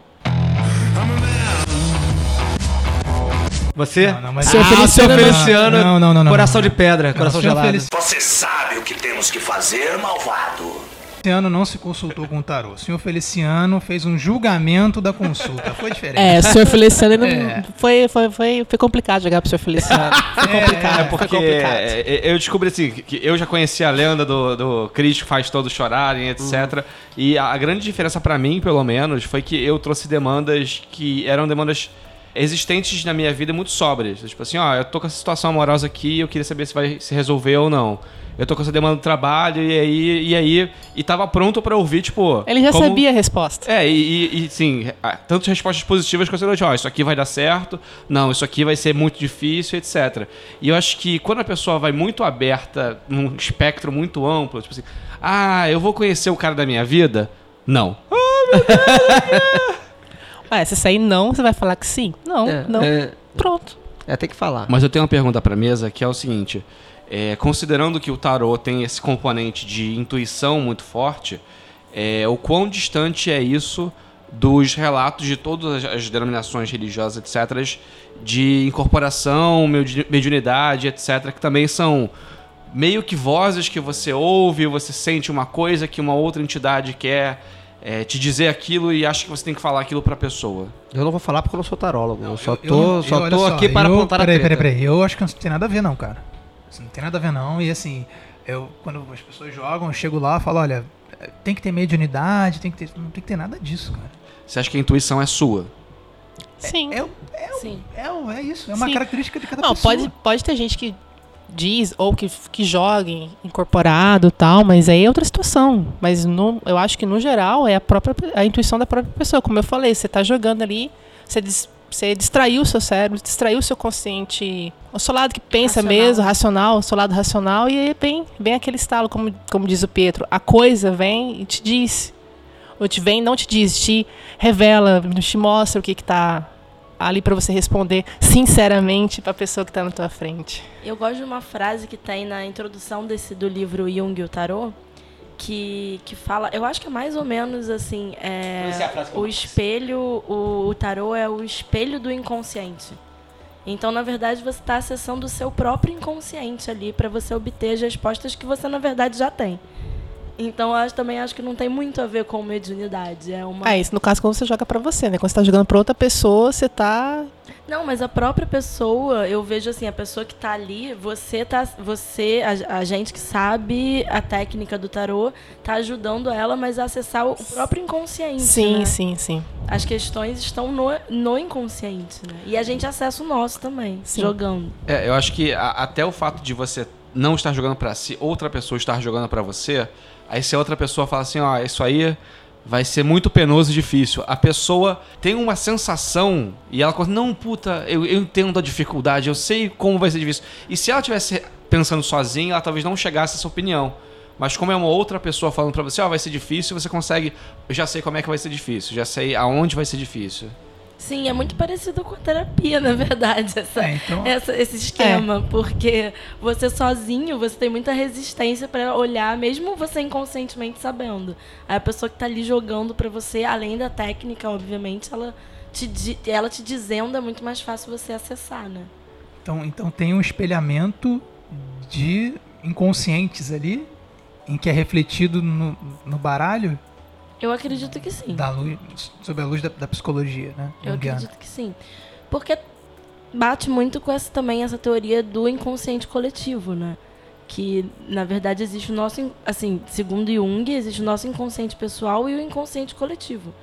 Você? Não, não, mas- ah, Seu seu Feliciano não. Feliciano, Não, não, não, não, coração não. de pedra, Não, coração seu gelado. Felici- Você sabe o que temos que fazer, malvado? Feliciano não se consultou com o tarô. O senhor Feliciano fez um julgamento da consulta. Foi diferente. É, o senhor Feliciano não- [laughs] É. foi, foi, foi, foi complicado jogar pro senhor Feliciano. Foi complicado. É porque foi complicado. é, é, eu descobri assim, que- eu já conhecia a lenda do, do Cristo que faz todos chorarem, etc. E a, a grande diferença pra mim, pelo menos, foi que eu trouxe demandas que eram demandas existentes na minha vida muito sóbrias. Tipo assim, ó, eu tô com essa situação amorosa aqui, eu queria saber se vai se resolver ou não. Eu tô com essa demanda do trabalho e aí e aí e tava pronto pra ouvir, tipo, Ele já como- sabia a resposta. é, e, e, sim, tanto respostas positivas quanto negativas. Ó, isso aqui vai dar certo, não, isso aqui vai ser muito difícil, etc. E eu acho que quando a pessoa vai muito aberta, num espectro muito amplo, tipo assim, ah, eu vou conhecer o cara da minha vida? Não. [laughs] Ué, se sair não, você vai falar que sim? Não, É, não. é, Pronto. é, tem que falar. Mas eu tenho uma pergunta pra mesa que é o seguinte: é, considerando que o tarô tem esse componente de intuição muito forte, é, o quão distante é isso dos relatos de todas as, as denominações religiosas, etc., de incorporação, medi- mediunidade, etc., que também são meio que vozes que você ouve, você sente uma coisa que uma outra entidade quer é, te dizer aquilo e acha que você tem que falar aquilo pra pessoa. Eu não vou falar porque eu não sou tarólogo. Eu, só Eu- tô, eu- só tô aqui para eu, apontar a peraí, treta. peraí, peraí. Eu acho que não tem nada a ver, não, cara. Isso não tem nada a ver, não. E assim, eu, quando as pessoas jogam, eu chego lá e falo, olha, tem que ter mediunidade, tem que ter. Não tem que ter nada disso, cara. Você acha que a intuição é sua? Sim. É, é, Sim. é, é isso, é uma Sim. característica de cada Não, pessoa. pode, pode ter gente que diz ou que, que jogue incorporado tal, mas aí é outra situação. Mas no, eu acho que no geral é a própria a intuição da própria pessoa. Como eu falei, você está jogando ali, você, dis- você distraiu o seu cérebro, distraiu o seu consciente, o seu lado que pensa Racional. mesmo, racional, o seu lado racional, e aí vem, vem aquele estalo, como, como diz o Pedro, a coisa vem e te diz. Ou te vem, não te diz, te revela, te mostra o que está ali para você responder sinceramente para a pessoa que está na tua frente. Eu gosto de uma frase que tem na introdução desse do livro Jung e o Tarô, que, que fala, eu acho que é mais ou menos assim, é, é o espelho, o, o tarô é o espelho do inconsciente. Então, na verdade, você está acessando o seu próprio inconsciente ali para você obter as respostas que você na verdade já tem. Então, eu acho, também acho que não tem muito a ver com mediunidade. É uma Ah, isso no caso quando você joga pra você, né? Quando você tá jogando pra outra pessoa, você tá. Não, mas a própria pessoa, eu vejo assim, a pessoa que tá ali, você tá. Você, a, a gente que sabe a técnica do tarô, tá ajudando ela, mas a acessar o próprio inconsciente. Sim, né? sim, sim. As questões estão no, no inconsciente, né? E a gente acessa o nosso também, Sim. jogando. É, eu acho que a- até o fato de você não estar jogando pra si, outra pessoa estar jogando pra você, aí se a outra pessoa fala assim, ó, isso aí vai ser muito penoso e difícil. A pessoa tem uma sensação e ela conta, não, puta, eu, eu entendo a dificuldade, eu sei como vai ser difícil. E se ela tivesse pensando sozinha, ela talvez não chegasse a essa opinião. Mas como é uma outra pessoa falando pra você, ó, vai ser difícil, você consegue, eu já sei como é que vai ser difícil, já sei aonde vai ser difícil. Sim, é muito parecido com a terapia, [laughs] na verdade, essa, É, então- essa- esse esquema. Porque você sozinho, você tem muita resistência pra olhar, mesmo você inconscientemente sabendo. Aí a pessoa que tá ali jogando pra você, além da técnica, obviamente, ela te, ela te dizendo é muito mais fácil você acessar, né? Então, então tem um espelhamento de inconscientes ali, em que é refletido no, no baralho Eu acredito que sim. da luz, sob a luz da, da psicologia, né? Eu junguiana. acredito que sim. Porque bate muito com essa também essa teoria do inconsciente coletivo, né? Que na verdade existe o nosso, assim, segundo Jung, existe o nosso inconsciente pessoal e o inconsciente coletivo,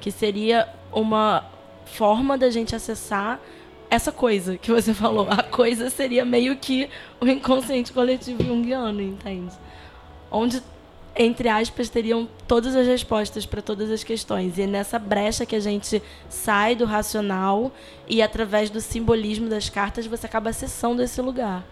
que seria uma forma da gente acessar essa coisa que você falou. A coisa seria meio que o inconsciente coletivo junguiano, entende? Onde entre aspas, teriam todas as respostas para todas as questões. E é nessa brecha que a gente sai do racional e, através do simbolismo das cartas, você acaba acessando esse lugar.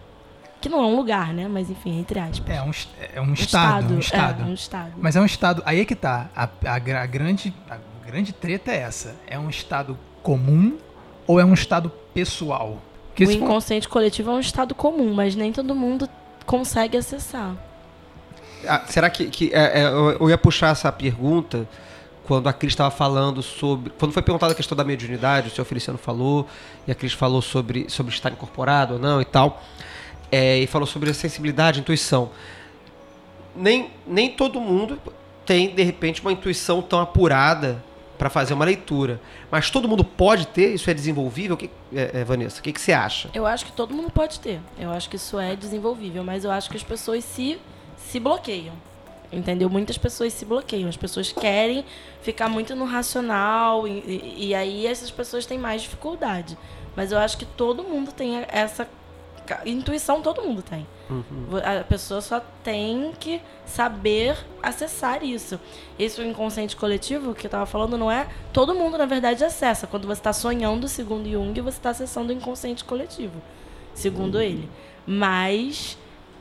Que não é um lugar, né? Mas enfim, entre aspas. É um, é um estado, um estado. É, um estado. Mas é um estado. Aí é que tá. A, a a grande, a grande treta é essa. É um estado comum ou é um estado pessoal? Porque o se for- inconsciente coletivo é um estado comum, mas nem todo mundo consegue acessar. Ah, será que, que é, é, eu ia puxar essa pergunta quando a Cris estava falando sobre. Quando foi perguntada a questão da mediunidade, o senhor Feliciano falou, e a Cris falou sobre, sobre estar incorporado ou não e tal. é, e falou sobre a sensibilidade, intuição. Nem, nem todo mundo tem, de repente, uma intuição tão apurada para fazer uma leitura. Mas todo mundo pode ter? Isso é desenvolvível? Que, é, é, Vanessa, o que, que você acha? Eu acho que todo mundo pode ter. Eu acho que isso é desenvolvível, mas eu acho que as pessoas se, se bloqueiam. Entendeu? Muitas pessoas se bloqueiam. As pessoas querem ficar muito no racional e, e- e aí essas pessoas têm mais dificuldade. Mas eu acho que todo mundo tem essa intuição, todo mundo tem. Vo- A pessoa só tem que saber acessar isso. Esse inconsciente coletivo que eu tava falando não é. Todo mundo, na verdade, acessa. Quando você está sonhando, segundo Jung, você está acessando o inconsciente coletivo, segundo ele. Mas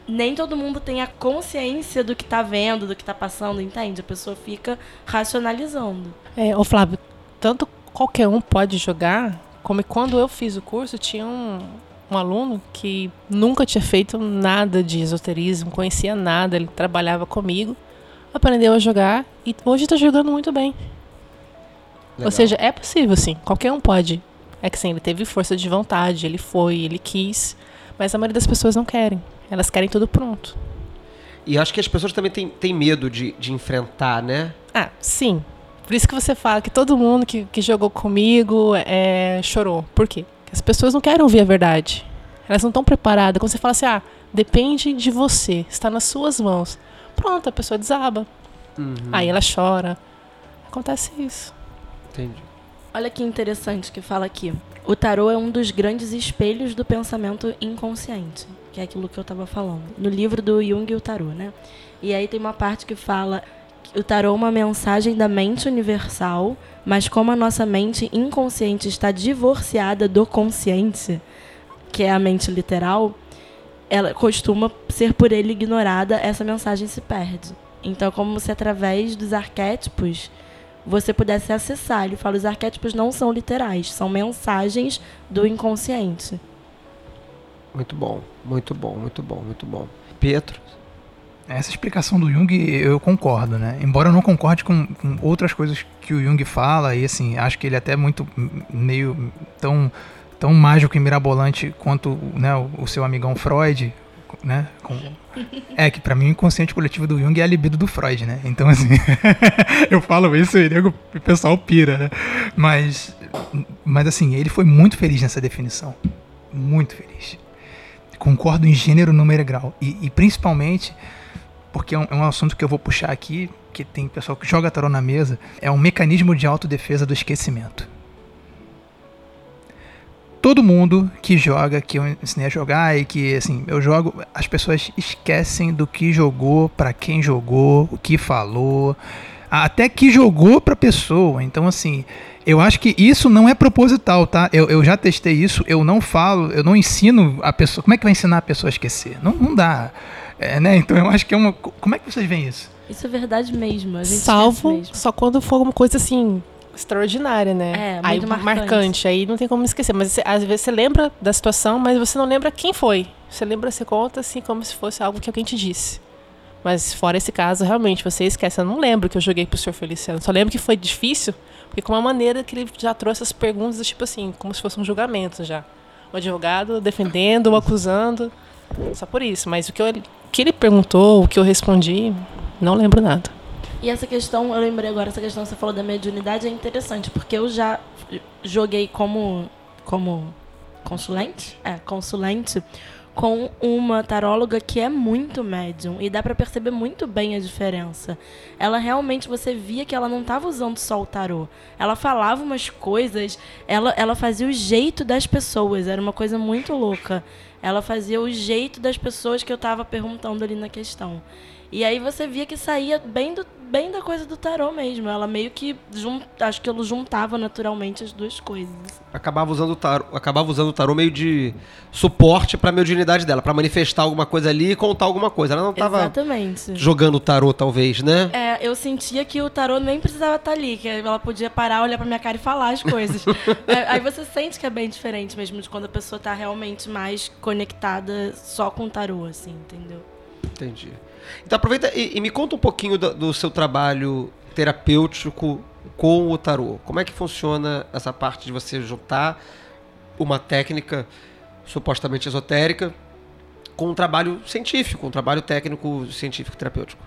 nem todo mundo tem a consciência do que tá vendo, do que tá passando, entende? A pessoa fica racionalizando. É, ô Flávio, tanto qualquer um pode jogar, como quando eu fiz o curso, tinha um, um aluno que nunca tinha feito nada de esoterismo, conhecia nada, ele trabalhava comigo, aprendeu a jogar e hoje está jogando muito bem. Legal. Ou seja, é possível, sim. Qualquer um pode. É que sim, ele teve força de vontade, ele foi, ele quis. Mas a maioria das pessoas não querem. Elas querem tudo pronto. E acho que as pessoas também têm, têm medo de, de enfrentar, né? Ah, sim. Por isso que você fala que todo mundo que, que jogou comigo é, chorou. Por quê? Porque as pessoas não querem ouvir a verdade. Elas não estão preparadas. Quando você fala assim, ah, depende de você, está nas suas mãos. Pronto, a pessoa desaba. Aí ela chora. Acontece isso. Entendi. Olha que interessante que fala aqui. O tarô é um dos grandes espelhos do pensamento inconsciente, que é aquilo que eu estava falando. No livro do Jung, o tarô, né? E aí tem uma parte que fala que o tarô é uma mensagem da mente universal, mas como a nossa mente inconsciente está divorciada do consciente, que é a mente literal, ela costuma ser por ele ignorada, essa mensagem se perde. Então, como se através dos arquétipos você pudesse acessar. Ele fala: os arquétipos não são literais, são mensagens do inconsciente. Muito bom, muito bom, muito bom, muito bom. Pietro? Essa explicação do Jung eu concordo, né? Embora eu não concorde com, com outras coisas que o Jung fala, e assim, acho que ele é até muito meio tão, tão mágico e mirabolante quanto né, o, o seu amigão Freud, né? Com- [laughs] é que pra mim o inconsciente coletivo do Jung é a libido do Freud, né? Então assim, [laughs] eu falo isso e nego- o pessoal pira, né? Mas, mas assim, ele foi muito feliz nessa definição. Muito feliz. Concordo em gênero, número e grau. E, e principalmente porque é um, é um assunto que eu vou puxar aqui, que tem pessoal que joga tarô na mesa, é um mecanismo de autodefesa do esquecimento. Todo mundo que joga, que eu ensinei a jogar e que assim, eu jogo, as pessoas esquecem do que jogou, pra quem jogou, o que falou, até que jogou pra pessoa. Então assim, eu acho que isso não é proposital, tá? Eu, eu já testei isso, eu não falo, eu não ensino a pessoa. Como é que vai ensinar a pessoa a esquecer? Não, não dá. É, né? Então eu acho que é uma. Como é que vocês veem isso? Isso é verdade mesmo. A gente esquece Salvo mesmo. só quando for alguma coisa assim extraordinária, né? É, aí muito marcante. marcante. aí não tem como esquecer. Mas você- às vezes você lembra da situação, mas você não lembra quem foi. Você lembra, você conta assim como se fosse algo que alguém te disse. Mas fora esse caso, realmente, você esquece. Eu não lembro que eu joguei pro Sr. Feliciano. Só lembro que foi difícil, porque com uma maneira que ele já trouxe as perguntas, tipo assim, como se fosse um julgamento já. O advogado defendendo, o acusando. Só por isso. Mas o que, eu- que ele perguntou, o que eu respondi, não lembro nada. E essa questão, eu lembrei agora, essa questão que você falou da mediunidade é interessante, porque eu já joguei como, como consulente, é, consulente, com uma taróloga que é muito médium e dá pra perceber muito bem a diferença. Ela realmente você via que ela não tava usando só o tarô. Ela falava umas coisas, ela, ela fazia o jeito das pessoas, era uma coisa muito louca. Ela fazia o jeito das pessoas que eu tava perguntando ali na questão. E aí você via que saía bem, do, bem da coisa do tarô mesmo. Ela meio que jun, acho que ela juntava naturalmente as duas coisas. Acabava usando o tarô, acabava usando o tarô meio de suporte pra mediunidade dela, pra manifestar alguma coisa ali e contar alguma coisa. Ela não tava Exatamente. jogando o tarô, talvez, né? É, eu sentia que o tarô nem precisava estar ali, que ela podia parar, olhar pra minha cara e falar as coisas. [laughs] É, aí você sente que é bem diferente mesmo de quando a pessoa tá realmente mais conectada só com o tarô, assim, entendeu? Entendi. Então aproveita e, e me conta um pouquinho do, do seu trabalho terapêutico com o tarô. Como é que funciona essa parte de você juntar uma técnica supostamente esotérica com um trabalho científico, um trabalho técnico científico terapêutico?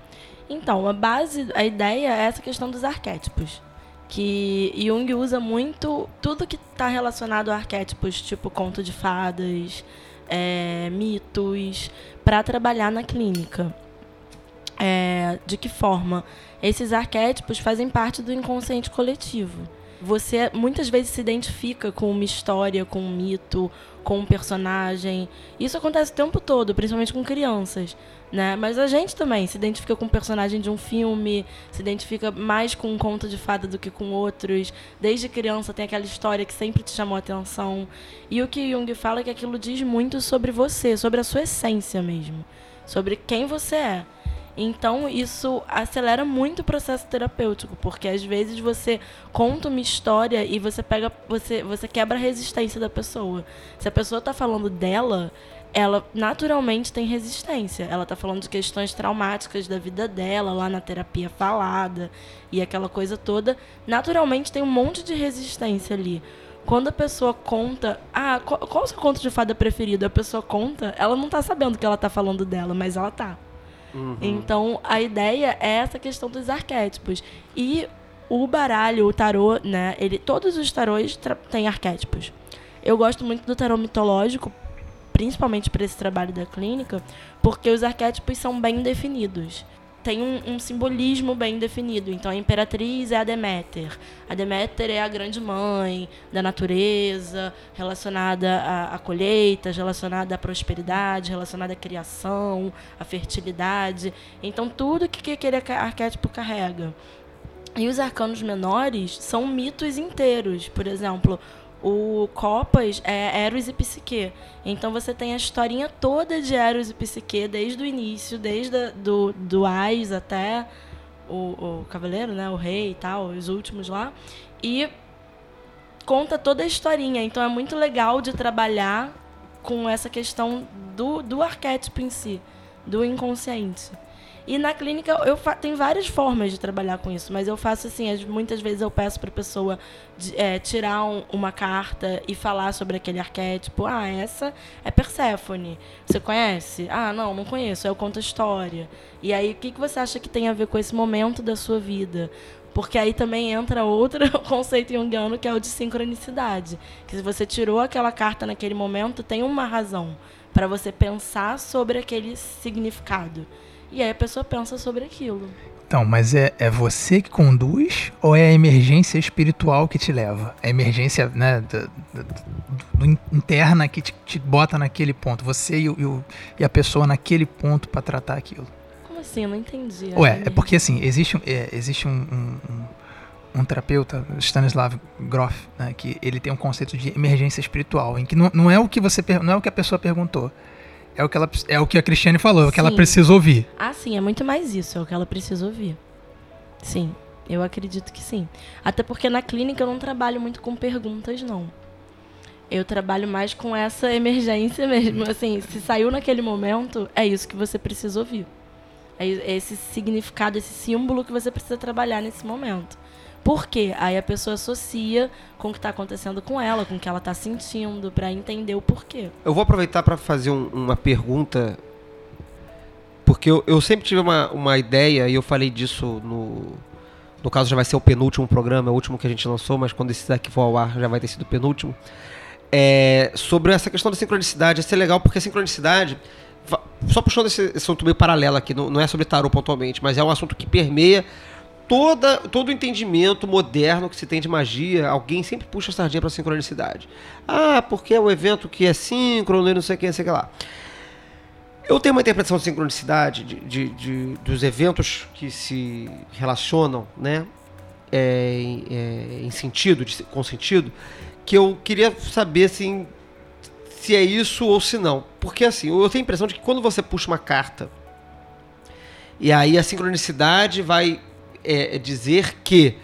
Então, a base, a ideia é essa questão dos arquétipos. Que Jung usa muito tudo que está relacionado a arquétipos, tipo conto de fadas, é, mitos, para trabalhar na clínica. É, de que forma? Esses arquétipos fazem parte do inconsciente coletivo. Você muitas vezes se identifica com uma história, com um mito, com um personagem. Isso acontece o tempo todo, principalmente com crianças. Né? Mas a gente também se identifica com um personagem de um filme, se identifica mais com um conto de fada do que com outros. Desde criança tem aquela história que sempre te chamou a atenção. E o que Jung fala é que aquilo diz muito sobre você, sobre a sua essência mesmo, sobre quem você é. Então, isso acelera muito o processo terapêutico, porque às vezes você conta uma história e você pega, você, você quebra a resistência da pessoa. Se a pessoa está falando dela, ela naturalmente tem resistência. Ela está falando de questões traumáticas da vida dela, lá na terapia falada e aquela coisa toda. Naturalmente tem um monte de resistência ali. Quando a pessoa conta, ah, qual, qual o seu conto de fada preferido? A pessoa conta, ela não está sabendo que ela está falando dela, mas ela tá. Então, a ideia é essa questão dos arquétipos. E o baralho, o tarô, né? Ele, todos os tarôs têm arquétipos. Eu gosto muito do tarô mitológico, principalmente para esse trabalho da clínica, porque os arquétipos são bem definidos. Tem um, um simbolismo bem definido. Então, a imperatriz é a Deméter. A Deméter é a grande mãe da natureza, relacionada a, a colheitas, relacionada à prosperidade, relacionada à criação, à fertilidade. Então, tudo que, que aquele arquétipo carrega. E os arcanos menores são mitos inteiros. Por exemplo, o Copas é Eros e Psique. Então você tem a historinha toda de Eros e Psique desde o início, desde a, do, do Ais até o, o Cavaleiro, né? O Rei e tal, os últimos lá. E conta toda a historinha. Então é muito legal de trabalhar com essa questão do, do arquétipo em si, do inconsciente. E na clínica eu tem várias formas de trabalhar com isso, mas eu faço assim, as- muitas vezes eu peço para a pessoa de- é, tirar um- uma carta e falar sobre aquele arquétipo. Ah, essa é Perséfone. Você conhece? Ah, não, não conheço. Eu conto a história. E aí, o que, que você acha que tem a ver com esse momento da sua vida? Porque aí também entra outro [laughs] conceito junguiano que é o de sincronicidade. Que se você tirou aquela carta naquele momento, tem uma razão para você pensar sobre aquele significado. E aí a pessoa pensa sobre aquilo. Então, mas é, é você que conduz ou é a emergência espiritual que te leva? A emergência né, do, do- do in- interna que te, te bota naquele ponto. Você e, o- e a pessoa naquele ponto para tratar aquilo. Como assim? Eu não entendi. Ué, é porque assim, existe, um- é, existe um, um, um- um terapeuta, Stanislav Grof, né, que ele tem um conceito de emergência espiritual, em que não, não é o que você não é o que a pessoa perguntou. É o que, ela, é o que a Cristiane falou, é o que ela precisa ouvir. Ah, sim, é muito mais isso, é o que ela precisa ouvir. Sim, eu acredito que sim. Até porque na clínica eu não trabalho muito com perguntas, não. Eu trabalho mais com essa [laughs] emergência mesmo. Assim, se saiu naquele momento, é isso que você precisa ouvir. É esse significado, esse símbolo que você precisa trabalhar nesse momento. Por quê? Aí a pessoa associa com o que está acontecendo com ela, com o que ela está sentindo, para entender o porquê. Eu vou aproveitar para fazer um- uma pergunta, porque eu, eu sempre tive uma, uma ideia, e eu falei disso no. No caso, já vai ser o penúltimo programa, é o último que a gente lançou, mas quando esse daqui for ao ar já vai ter sido o penúltimo. É, sobre essa questão da sincronicidade. Ia ser legal porque a sincronicidade. Só puxando esse esse assunto meio paralelo aqui, não, não é sobre tarô pontualmente, mas é um assunto que permeia toda, todo o entendimento moderno que se tem de magia, alguém sempre puxa a sardinha para sincronicidade. Ah, porque é o evento que é síncrono e não sei o que, não sei o que lá. Eu tenho uma interpretação de sincronicidade de, de- de- dos eventos que se relacionam, né, é, é, em sentido, de- com sentido, que eu queria saber assim, se é isso ou se não. Porque assim, eu tenho a impressão de que quando você puxa uma carta e aí a sincronicidade vai é, dizer que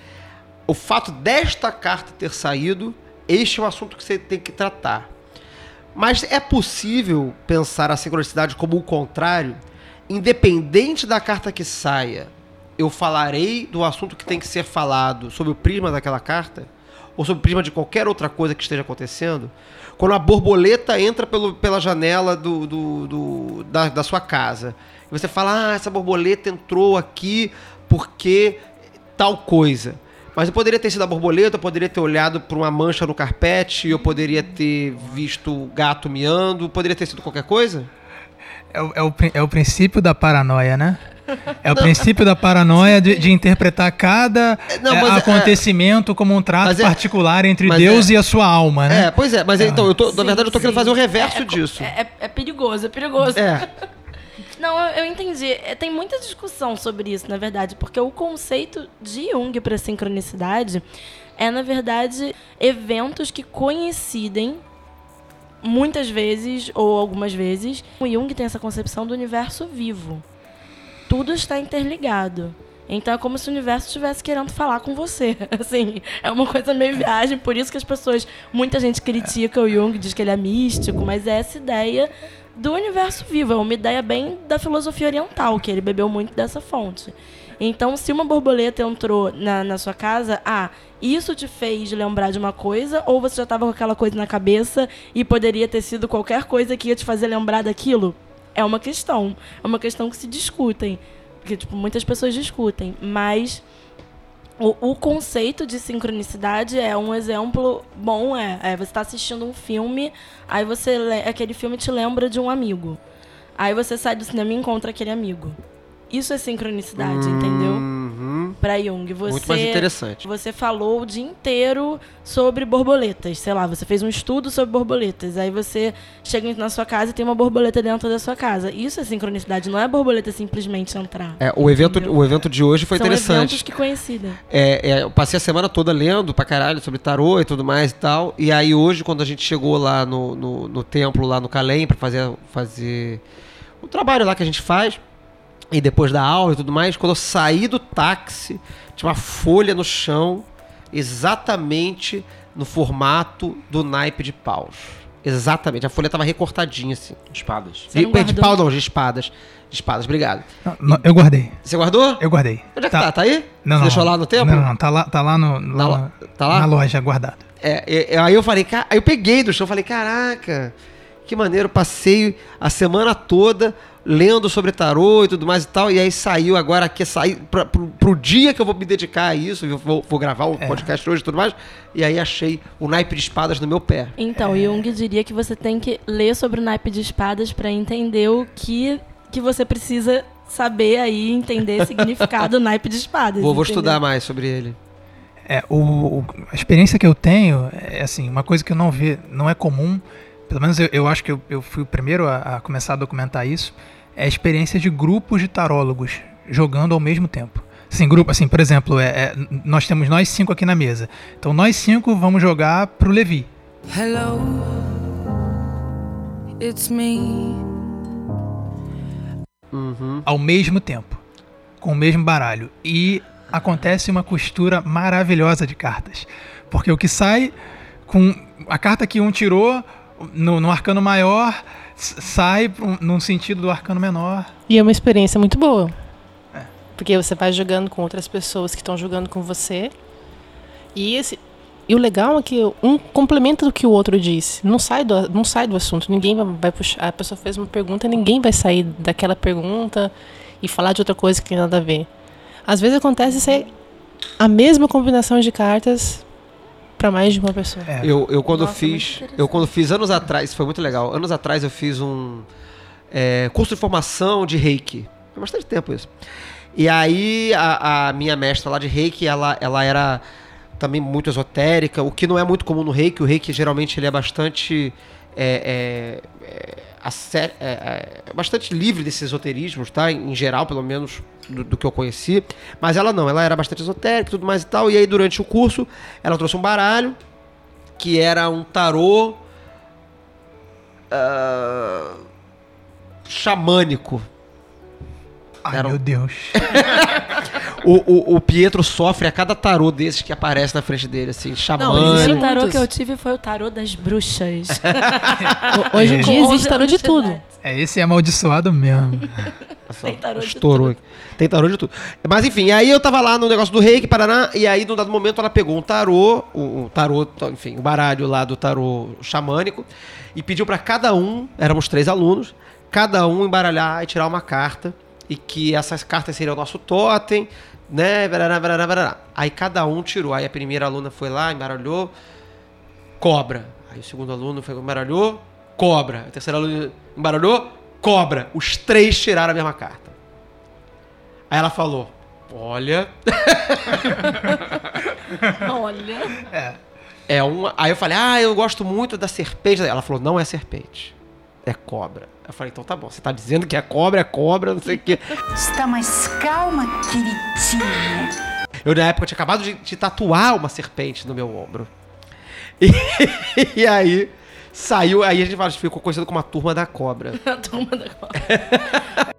o fato desta carta ter saído, este é o assunto que você tem que tratar. Mas é possível pensar a sincronicidade como o contrário? Independente da carta que saia, eu falarei do assunto que tem que ser falado sob o prisma daquela carta? Ou sob o prisma de qualquer outra coisa que esteja acontecendo? Quando a borboleta entra pelo, pela janela do, do- do- da, da sua casa, e você fala, ah, essa borboleta entrou aqui porque tal coisa. Mas eu poderia ter sido a borboleta, eu poderia ter olhado para uma mancha no carpete, eu poderia ter visto o gato miando, poderia ter sido qualquer coisa? É o, é o é o princípio da paranoia, né? É o princípio da paranoia de, de interpretar cada não, é, é- acontecimento como um trato é- particular entre Deus é- e a sua alma, né? É, pois é, mas então, eu tô, na Sim, verdade eu tô querendo sim. fazer o reverso É- é disso. É, é- é perigoso, é perigoso. É. [laughs] Não, eu, eu entendi. É, Tem muita discussão sobre isso, na verdade, porque o conceito de Jung para sincronicidade é, na verdade, eventos que coincidem muitas vezes ou algumas vezes. O Jung tem essa concepção do universo vivo. Tudo está interligado. Então é como se o universo estivesse querendo falar com você. [laughs] Assim, é uma coisa meio viagem, por isso que as pessoas, muita gente critica o Jung, diz que ele é místico, mas é essa ideia do universo vivo, é uma ideia bem da filosofia oriental, que ele bebeu muito dessa fonte. Então, se uma borboleta entrou na, na sua casa, ah, isso te fez lembrar de uma coisa, ou você já estava com aquela coisa na cabeça e poderia ter sido qualquer coisa que ia te fazer lembrar daquilo? É uma questão. É uma questão que se discutem. Que, tipo, muitas pessoas discutem. Mas o, o conceito de sincronicidade é um exemplo bom. É, é você está assistindo um filme, aí você le- aquele filme te lembra de um amigo. Aí você sai do cinema e encontra aquele amigo. Isso é sincronicidade, entendeu? Uhum. Para Jung, você Muito mais interessante. Você falou o dia inteiro sobre borboletas, sei lá, você fez um estudo sobre borboletas, aí você chega na sua casa e tem uma borboleta dentro da sua casa. Isso é sincronicidade, não é a borboleta simplesmente entrar. É, o, evento, Entendeu? o evento de hoje foi São interessante. eventos que coincidem. É, é, eu passei a semana toda lendo pra caralho sobre tarô e tudo mais e tal. E aí hoje, quando a gente chegou lá no, no, no templo, lá no Calém, pra fazer, fazer o trabalho lá que a gente faz, e depois da aula e tudo mais, quando eu saí do táxi, tinha uma folha no chão, exatamente no formato do naipe de paus. Exatamente, a folha tava recortadinha assim. Espadas. Você não De, de pau não, de espadas. De espadas, obrigado. Não, não, eu guardei. Você guardou? Eu guardei. Onde é que tá? Tá aí? Não, Você não. deixou lá no templo? Não, não, tá lá, tá lá no, Na lá lo- tá lá? na loja guardado. É, é, é, aí eu falei, aí eu peguei do chão, falei, caraca, que maneiro, passei a semana toda lendo sobre tarô e tudo mais e tal, e aí saiu agora aqui, sair pra, pro, pro dia que eu vou me dedicar a isso, eu vou, vou gravar o podcast hoje e tudo mais, e aí achei o naipe de espadas no meu pé. Então, Jung diria que você tem que ler sobre o naipe de espadas para entender o que, que você precisa saber aí, entender o [laughs] significado do naipe de espadas. Vou, vou estudar mais sobre ele. É, o, o- a experiência que eu tenho é assim, uma coisa que eu não vi, não é comum, pelo menos eu, eu acho que eu, eu fui o primeiro a, a começar a documentar isso, é a experiência de grupos de tarólogos jogando ao mesmo tempo. Assim, grupo, assim, por exemplo, é, é, nós temos nós cinco aqui na mesa. Então nós cinco vamos jogar pro Levi. Hello, it's me. ao mesmo tempo, com o mesmo baralho. E acontece uma costura maravilhosa de cartas. Porque o que sai com a carta que um tirou no, no arcano maior sai um- num sentido do arcano menor. E é uma experiência muito boa. É. Porque você vai jogando com outras pessoas que estão jogando com você. E esse e o legal é que um complementa do que o outro disse. Não sai do, não sai do assunto. Ninguém vai, vai puxar. A pessoa fez uma pergunta, ninguém vai sair daquela pergunta e falar de outra coisa que tem nada a ver. Às vezes acontece ser a mesma combinação de cartas para mais de uma pessoa. É. Eu, eu quando Nossa, muito fiz. Eu quando fiz anos atrás, isso foi muito legal. Anos atrás eu fiz um é, curso de formação de reiki. Foi bastante tempo isso. E aí a, a minha mestra lá de reiki, ela, ela era também muito esotérica, o que não é muito comum no reiki. O reiki geralmente ele é bastante. É, é, é, é, é, bastante livre desses esoterismos, tá? Em, em geral, pelo menos do, do que eu conheci. Mas ela não, ela era bastante esotérica e tudo mais e tal. E aí, durante o curso, ela trouxe um baralho que era um tarô. ah, xamânico. Ai, Era um- meu Deus. [laughs] O, o, o Pietro sofre a cada tarô desses que aparece na frente dele, assim, Não, xamânico. o tarô Muitos. que eu tive foi o tarô das bruxas. [laughs] Hoje em dia existe tarô de 11 anos tudo. É, esse é amaldiçoado mesmo. [laughs] Tem tarô de Estourou. aqui. Tem tarô de tudo. Mas enfim, aí eu tava lá no negócio do reiki, Paraná, e aí num dado momento ela pegou um tarô, o, o tarô, enfim, o baralho lá do tarô xamânico, e pediu pra cada um, éramos três alunos, cada um embaralhar e tirar uma carta, e que essas cartas seriam o nosso totem, né, barará, barará, barará. Aí cada um tirou, aí a primeira aluna foi lá, embaralhou, cobra. Aí o segundo aluno foi embaralhou, cobra. A terceira aluna embaralhou, cobra. Os três tiraram a mesma carta. Aí ela falou: Olha, [laughs] Olha. é uma. Aí eu falei: Ah, eu gosto muito da serpente. Ela falou: Não é serpente, é cobra. Eu falei: Então tá bom, você tá dizendo que é cobra, é cobra, não sei o quê. Está mais calma, queridinha. Eu, na época, tinha acabado de, de tatuar uma serpente no meu ombro. [laughs] E, e aí saiu, aí a gente fala, ficou conhecido como a turma da cobra. [laughs] A turma da cobra. [laughs]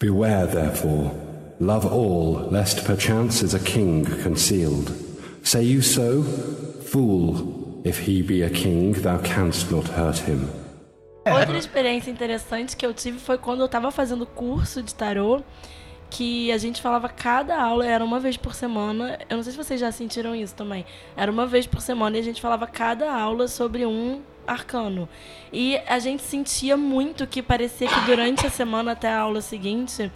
Beware, therefore, love all, lest perchance is a king concealed. Say you so? Fool, if he be a king, thou canst not hurt him. Outra experiência interessante que eu tive foi quando eu tava fazendo curso de tarô, que a gente falava cada aula, era uma vez por semana. Eu não sei se vocês já sentiram isso também. Era uma vez por semana e a gente falava cada aula sobre um arcano. E a gente sentia muito que parecia que durante a semana até a aula seguinte,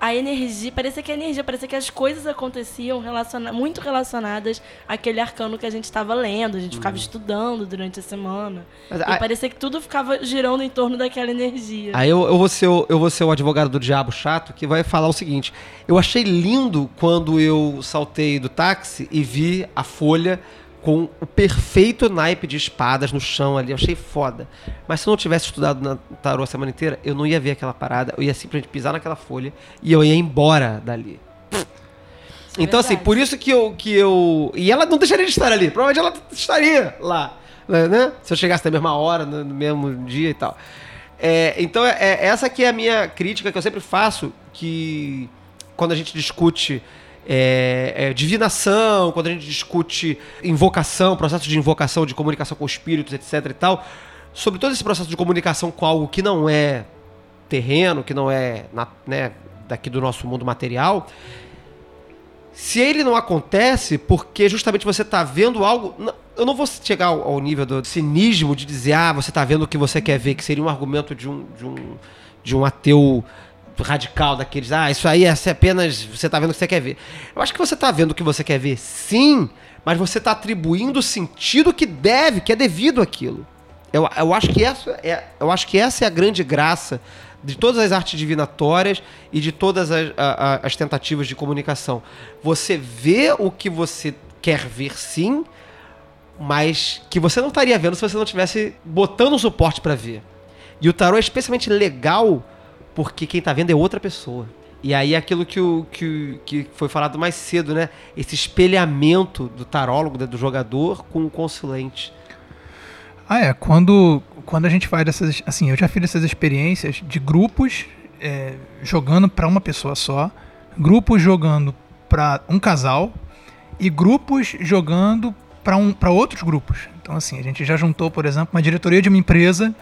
a energia, parecia que a energia, parecia que as coisas aconteciam relaciona muito relacionadas àquele arcano que a gente estava lendo, a gente ficava estudando durante a semana. Mas e a- parecia que tudo ficava girando em torno daquela energia. Aí eu, eu, vou ser o, eu vou ser o advogado do diabo chato que vai falar o seguinte: eu achei lindo quando eu saltei do táxi e vi a folha com o perfeito naipe de espadas no chão ali. Eu achei foda. Mas se eu não tivesse estudado na tarô a semana inteira, eu não ia ver aquela parada. Eu ia simplesmente pisar naquela folha e eu ia embora dali. Então, assim, por isso que eu, que eu. E ela não deixaria de estar ali. Provavelmente ela estaria lá. Né? Se eu chegasse na mesma hora, no mesmo dia e tal. É, então, é, é- essa aqui é a minha crítica que eu sempre faço, que quando a gente discute é, é, divinação, quando a gente discute invocação, processo de invocação, de comunicação com espíritos, etc e tal, sobre todo esse processo de comunicação com algo que não é terreno, que não é né, daqui do nosso mundo material, se ele não acontece porque justamente você está vendo algo. Eu não vou chegar ao nível do cinismo de dizer, ah, você está vendo o que você quer ver, que seria um argumento de um, de um, de um ateu radical daqueles, ah, isso aí é apenas você está vendo o que você quer ver. Eu acho que você está vendo o que você quer ver, sim, mas você está atribuindo o sentido que deve, que é devido àquilo. Eu, eu, acho que essa é, eu acho que essa é a grande graça de todas as artes divinatórias e de todas as, a- a- as tentativas de comunicação. Você vê o que você quer ver, sim, mas que você não estaria vendo se você não tivesse botando um suporte para ver. E o tarô é especialmente legal porque quem tá vendo é outra pessoa. E aí aquilo que, o, que, que foi falado mais cedo, né? Esse espelhamento do tarólogo, né, do jogador com o consulente. Ah, é. Quando, quando a gente faz essas. Assim, eu já fiz essas experiências de grupos é, jogando para uma pessoa só, grupos jogando para um casal e grupos jogando para um, outros grupos. Então, assim, a gente já juntou, por exemplo, uma diretoria de uma empresa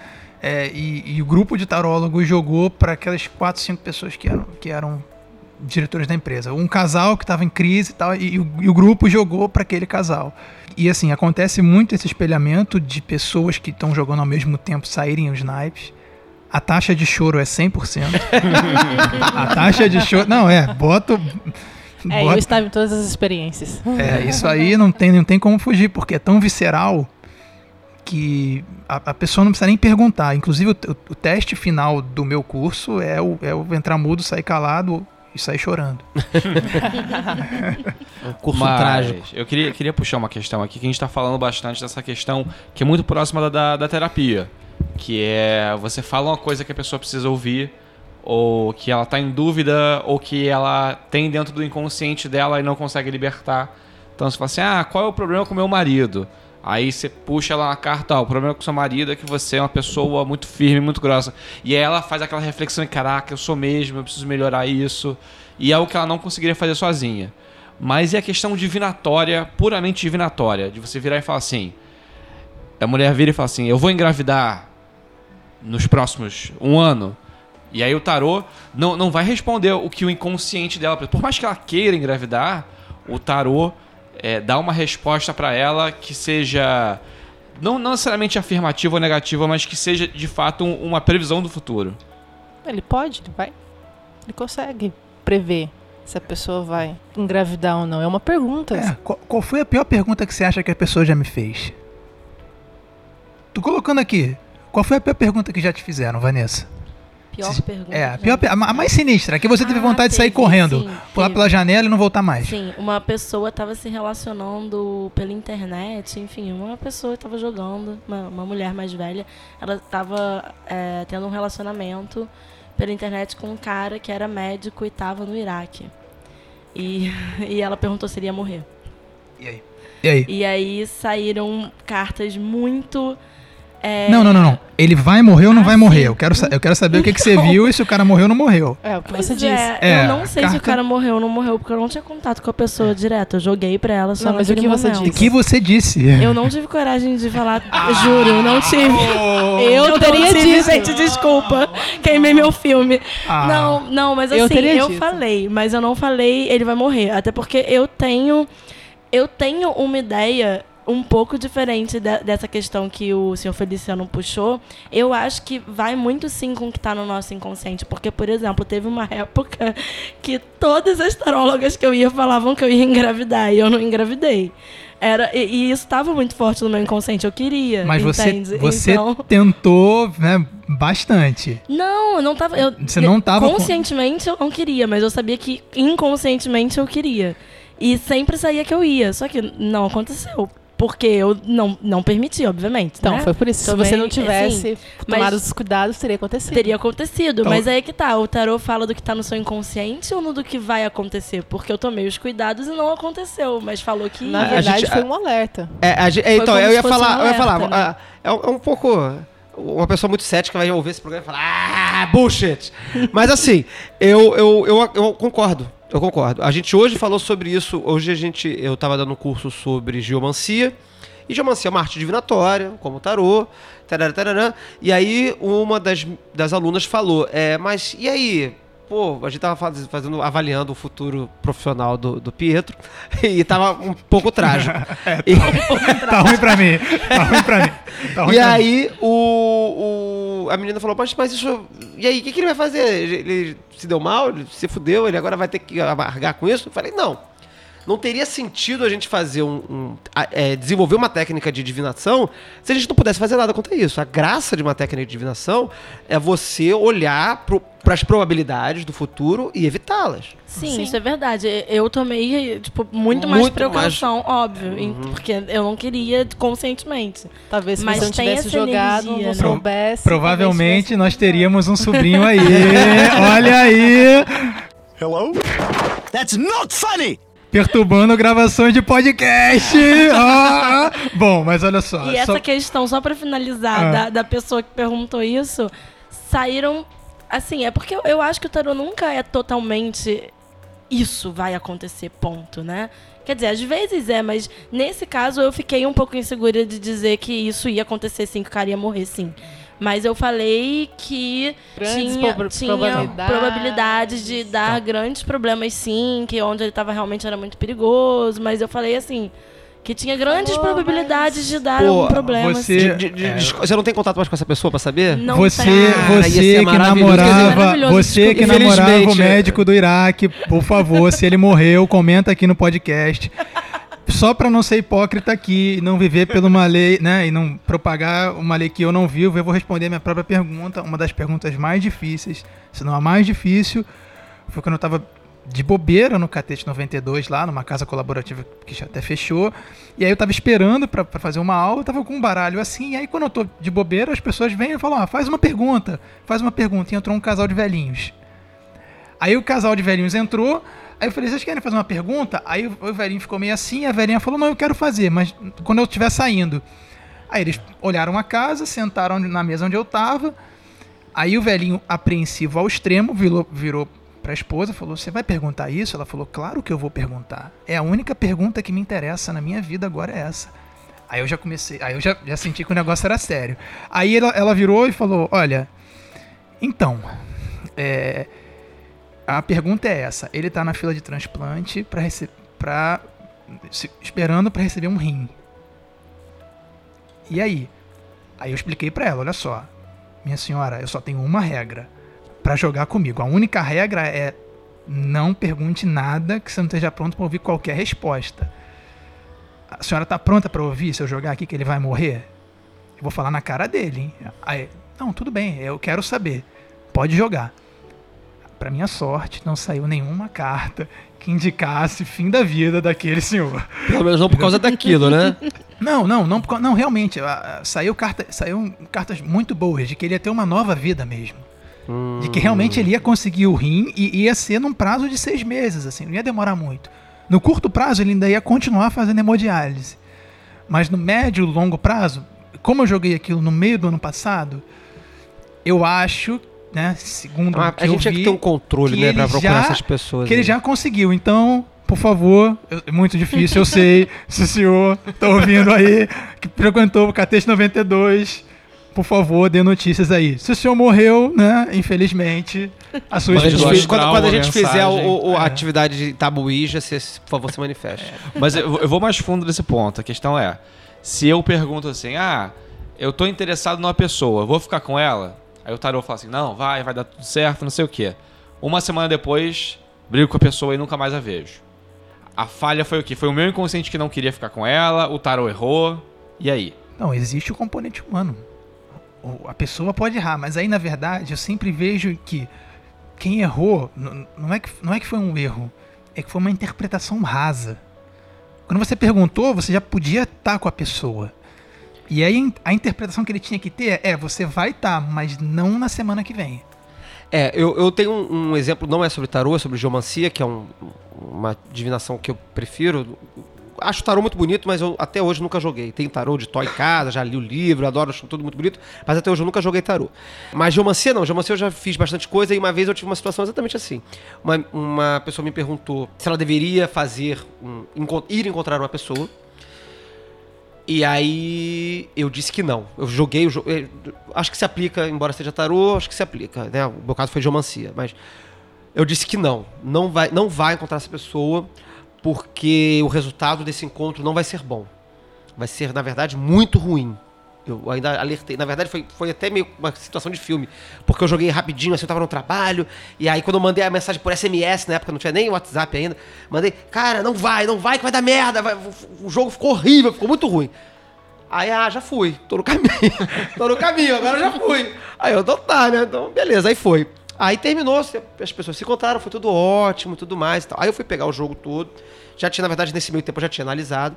é, e, e o grupo de tarólogos jogou para aquelas quatro, cinco pessoas que eram, que eram diretores da empresa. Um casal que estava em crise e tal, e, o- e o grupo jogou para aquele casal. E assim, acontece muito esse espelhamento de pessoas que estão jogando ao mesmo tempo saírem os naipes. A taxa de choro é 100%. [laughs] a taxa de choro. Não, é, bota. o- É, eu bota- estava em todas as experiências. é, isso aí não tem, não tem como fugir, porque é tão visceral que a, a pessoa não precisa nem perguntar. Inclusive, o, o- o teste final do meu curso é o, é o entrar mudo, sair calado e sair chorando. [laughs] curso Mas trágico. Eu queria, queria puxar uma questão aqui, que a gente tá falando bastante dessa questão que é muito próxima da, da, da terapia. Que é você fala uma coisa que a pessoa precisa ouvir, ou que ela tá em dúvida, ou que ela tem dentro do inconsciente dela e não consegue libertar. Então você fala assim: ah, qual é o problema com meu marido? Aí você puxa ela na carta, ó, o problema com seu marido é que você é uma pessoa muito firme, muito grossa. E aí ela faz aquela reflexão, caraca, eu sou mesmo, eu preciso melhorar isso. E é o que ela não conseguiria fazer sozinha. Mas é a questão divinatória, puramente divinatória, de você virar e falar assim. A mulher vira e fala assim: Eu vou engravidar nos próximos um ano. E aí o tarô não, não vai responder o que o inconsciente dela. Por mais que ela queira engravidar, o tarô é, dá uma resposta pra ela que seja. Não, não necessariamente afirmativa ou negativa, mas que seja de fato um- uma previsão do futuro. Ele pode, ele vai. Ele consegue prever se a pessoa vai engravidar ou não. É uma pergunta. É, qual, qual foi a pior pergunta que você acha que a pessoa já me fez? Tô colocando aqui. Qual foi a pior pergunta que já te fizeram, Vanessa? Pior pergunta. É, a, pior, per- a ma- a mais sinistra, que você teve vontade de sair teve, correndo, sim, pular teve. pela janela e não voltar mais. Sim, uma pessoa estava se relacionando pela internet, enfim, uma pessoa estava jogando, uma, uma mulher mais velha, ela estava tendo um relacionamento pela internet com um cara que era médico e estava no Iraque. E, [laughs] e ela perguntou se ele ia morrer. E aí? E aí? E aí saíram cartas muito. É, Não, não, não, não. Ele vai morrer ou não vai morrer? Eu quero, eu quero saber o que, que você Então. viu e se o cara morreu ou não morreu. É, o que Pois você é, disse. É, eu não sei se carta- o cara morreu ou não morreu, porque eu não tinha contato com a pessoa direto. Eu joguei pra ela só Não, mas o que você momento. O que você disse? Eu não tive coragem de falar, juro, eu não tive. Eu não teria tive, dito. gente, desculpa. Queimei meu filme. Ah. Não, não, mas Eu assim, teria eu, dito. falei, mas eu não falei, ele vai morrer. Até porque eu tenho. Eu tenho uma ideia um pouco diferente de- dessa questão que o senhor Feliciano puxou. Eu acho que vai muito sim com o que está no nosso inconsciente. Porque, por exemplo, teve uma época [laughs] que todas as tarólogas que eu ia falavam que eu ia engravidar e eu não engravidei. Era, e, e isso estava muito forte no meu inconsciente. Eu queria. Mas você, entende? você Então- [laughs] tentou né, bastante. Não, eu não tava. Eu, Você não tava Conscientemente eu não queria, mas eu sabia que inconscientemente eu queria. E sempre saía que eu ia. Só que não aconteceu. Porque eu não, não permiti, obviamente. Então, né? foi por isso. Se Tomei- você não tivesse sim, tomado os cuidados, teria acontecido. Teria acontecido. Então- Mas aí que tá. O tarô fala do que tá no seu inconsciente ou no do que vai acontecer? Porque eu tomei os cuidados e não aconteceu. Mas falou que. Na A verdade, gente- foi um alerta. É, a Foi então, eu se ia falar, um eu ia falar, alerta, ah, é, um- é um pouco. Uma pessoa muito cética vai ouvir esse programa e falar, ah, bullshit. Mas assim, eu, eu, eu, eu concordo. Eu concordo. A gente hoje falou sobre isso. Hoje a gente. Eu tava dando um curso sobre geomancia. E geomancia é uma arte divinatória, como tarô. Tarará, tarará. E aí uma das, das alunas falou, é, mas e aí? Pô, a gente tava faz- fazendo, avaliando o futuro profissional do, do Pietro [laughs] e tava um pouco trágico. [laughs] E- Tá ruim pra mim. Tá ruim pra mim. Tá [laughs] ruim e pra mim. aí o, o- a menina falou, mas, mas isso. E aí, o que, que ele vai fazer? Ele, ele se deu mal, ele se fudeu, ele agora vai ter que amargar com isso? Eu falei, não. Não teria sentido a gente fazer um. um- a- é, desenvolver uma técnica de divinação se a gente não pudesse fazer nada contra isso. A graça de uma técnica de divinação é você olhar para as probabilidades do futuro e evitá-las. Sim, isso é verdade. Eu tomei, tipo, muito mais Muito precaução, óbvio. Uhum. Porque eu não queria conscientemente. Talvez se Mas você não tivesse jogado, energia, não né? soubesse. Provavelmente nós teríamos um sobrinho [laughs] aí. Olha aí. Hello? That's not funny! Perturbando gravações de podcast. [laughs] Ah, bom, mas olha só. E essa só- questão, só pra finalizar, Ah. da, da pessoa que perguntou isso, saíram. Assim, é porque eu, eu acho que o tarô nunca é totalmente. Isso vai acontecer, ponto, né? Quer dizer, às vezes é, mas nesse caso eu fiquei um pouco insegura de dizer que isso ia acontecer sim, que o cara ia morrer sim. Mas eu falei que Grandes tinha, tinha probabilidades. probabilidades de dar grandes problemas sim, que onde ele estava realmente era muito perigoso, mas eu falei assim, que tinha grandes probabilidades de dar algum problema. você- assim. De- de- É. de- Você não tem contato mais com essa pessoa pra saber? Não você, tem. Ah, você ser que namorava, você que namorava o Infelizmente, médico do Iraque, por favor, se ele morreu, comenta aqui no podcast. [laughs] Só pra não ser hipócrita aqui, e não viver por uma lei, né, e não propagar uma lei que eu não vivo, eu vou responder a minha própria pergunta, uma das perguntas mais difíceis, se não a mais difícil, foi quando eu tava de bobeira no Catete 92, lá numa casa colaborativa que já até fechou. E aí eu tava esperando pra fazer uma aula, eu tava com um baralho assim. E aí quando eu tô de bobeira, as pessoas vêm e falam: ah, faz uma pergunta, faz uma pergunta. E entrou um casal de velhinhos. Aí o casal de velhinhos entrou. Aí eu falei, vocês querem fazer uma pergunta? Aí o velhinho ficou meio assim, a velhinha falou, não, eu quero fazer, mas quando eu estiver saindo. Aí eles olharam a casa, sentaram na mesa onde eu tava. Aí o velhinho, apreensivo ao extremo, virou, virou pra esposa falou, você vai perguntar isso? Ela falou, claro que eu vou perguntar. É a única pergunta que me interessa na minha vida agora é essa. Aí eu já comecei, aí eu já, já senti que o negócio era sério. Aí ela, ela virou e falou, olha, então, é, a pergunta é essa. Ele tá na fila de transplante para para esperando para receber um rim. E aí? Aí eu expliquei para ela, olha só. Minha senhora, eu só tenho uma regra para jogar comigo. A única regra é não pergunte nada que você não esteja pronto para ouvir qualquer resposta. A senhora tá pronta para ouvir se eu jogar aqui que ele vai morrer? Eu vou falar na cara dele, hein? Aí, não, tudo bem, eu quero saber. Pode jogar. Para minha sorte, não saiu nenhuma carta que indicasse fim da vida daquele senhor. Pelo menos não por causa daquilo, né? [laughs] Não, não, não, não realmente, saiu, carta, saiu cartas muito boas de que ele ia ter uma nova vida mesmo. De que realmente ele ia conseguir o rim e ia ser num prazo de seis meses, assim, não ia demorar muito. No curto prazo ele ainda ia continuar fazendo hemodiálise. Mas no médio e longo prazo, como eu joguei aquilo no meio do ano passado, eu acho, né, segundo Ah, o que a eu gente tinha que ter um controle, né, ele pra procurar já- essas pessoas. Que ele aí. já conseguiu. Então, por favor, é muito difícil, eu sei. [laughs] se o senhor tá ouvindo aí, que frequentou o Catete 92, por favor, dê notícias aí. Se o senhor morreu, né, infelizmente, a sua Quando a gente, quando, quando a gente fizer o- o- a atividade de tabuíja, você, por favor, se manifeste. Mas eu, eu vou mais fundo nesse ponto. A questão é: se eu pergunto assim, ah, eu tô interessado numa pessoa, vou ficar com ela? Aí o tarô fala assim: não, vai, vai dar tudo certo, não sei o quê. Uma semana depois, brigo com a pessoa e nunca mais a vejo. A falha foi o quê? Foi o meu inconsciente que não queria ficar com ela, o tarô errou. E aí? Não, existe o componente humano. A pessoa pode errar, mas aí na verdade eu sempre vejo que quem errou não é que, não é que foi um erro, é que foi uma interpretação rasa. Quando você perguntou, você já podia estar com a pessoa. E aí a interpretação que ele tinha que ter é: você vai estar, mas não na semana que vem. É, eu, eu tenho um, um exemplo, não é sobre tarô, é sobre geomancia, que é um- uma divinação que eu prefiro. Acho tarô muito bonito, mas eu até hoje nunca joguei. Tenho tarô de em casa, já li o livro, adoro, acho tudo muito bonito, mas até hoje eu nunca joguei tarô. Mas geomancia não, geomancia eu já fiz bastante coisa e uma vez eu tive uma situação exatamente assim. Uma, uma pessoa me perguntou se ela deveria fazer, um, ir encontrar uma pessoa. E aí eu disse que não. Eu joguei o jogo. Acho que se aplica, embora seja tarô, acho que se aplica. Né? O meu caso foi geomancia. Mas eu disse que não. Não vai, não vai encontrar essa pessoa, porque o resultado desse encontro não vai ser bom. Vai ser, na verdade, muito ruim. Eu ainda alertei. Na verdade, foi, foi até meio uma situação de filme. Porque eu joguei rapidinho, assim, eu tava no trabalho. E aí, quando eu mandei a mensagem por SMS, na época não tinha nem WhatsApp ainda, mandei, cara, não vai, não vai, que vai dar merda. vai- o jogo ficou horrível, ficou muito ruim. Aí, ah, já fui, tô no caminho. [laughs] tô no caminho, agora já fui. Aí eu, então tá, né? Então, beleza, aí foi. Aí terminou, as pessoas se encontraram, foi tudo ótimo, tudo mais e tal. Aí eu fui pegar o jogo todo. Já tinha, na verdade, nesse meio tempo eu já tinha analisado.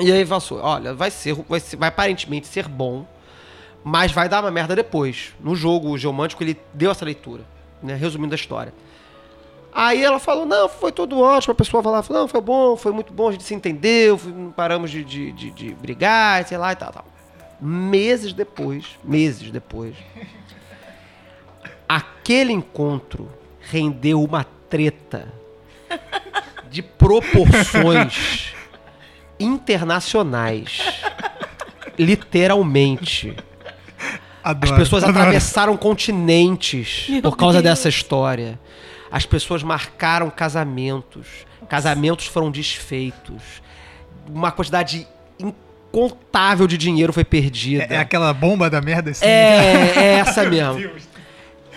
E aí passou, olha, vai ser, vai ser, vai aparentemente ser bom, mas vai dar uma merda depois. No jogo, o Geomântico, ele deu essa leitura, né? Resumindo a história. Aí ela falou, não, foi tudo ótimo. A pessoa falava, não, foi bom, foi muito bom, a gente se entendeu, não paramos de, de, de, de brigar, sei lá e tal, tal. Meses depois, meses depois, aquele encontro rendeu uma treta de proporções [laughs] internacionais. [laughs] Literalmente. As Adoro, pessoas adoro. atravessaram continentes Meu por causa Deus. dessa história. As pessoas marcaram casamentos. Casamentos foram desfeitos. Uma quantidade incontável de dinheiro foi perdida. É, é aquela bomba da merda assim. É, é [laughs] essa mesmo.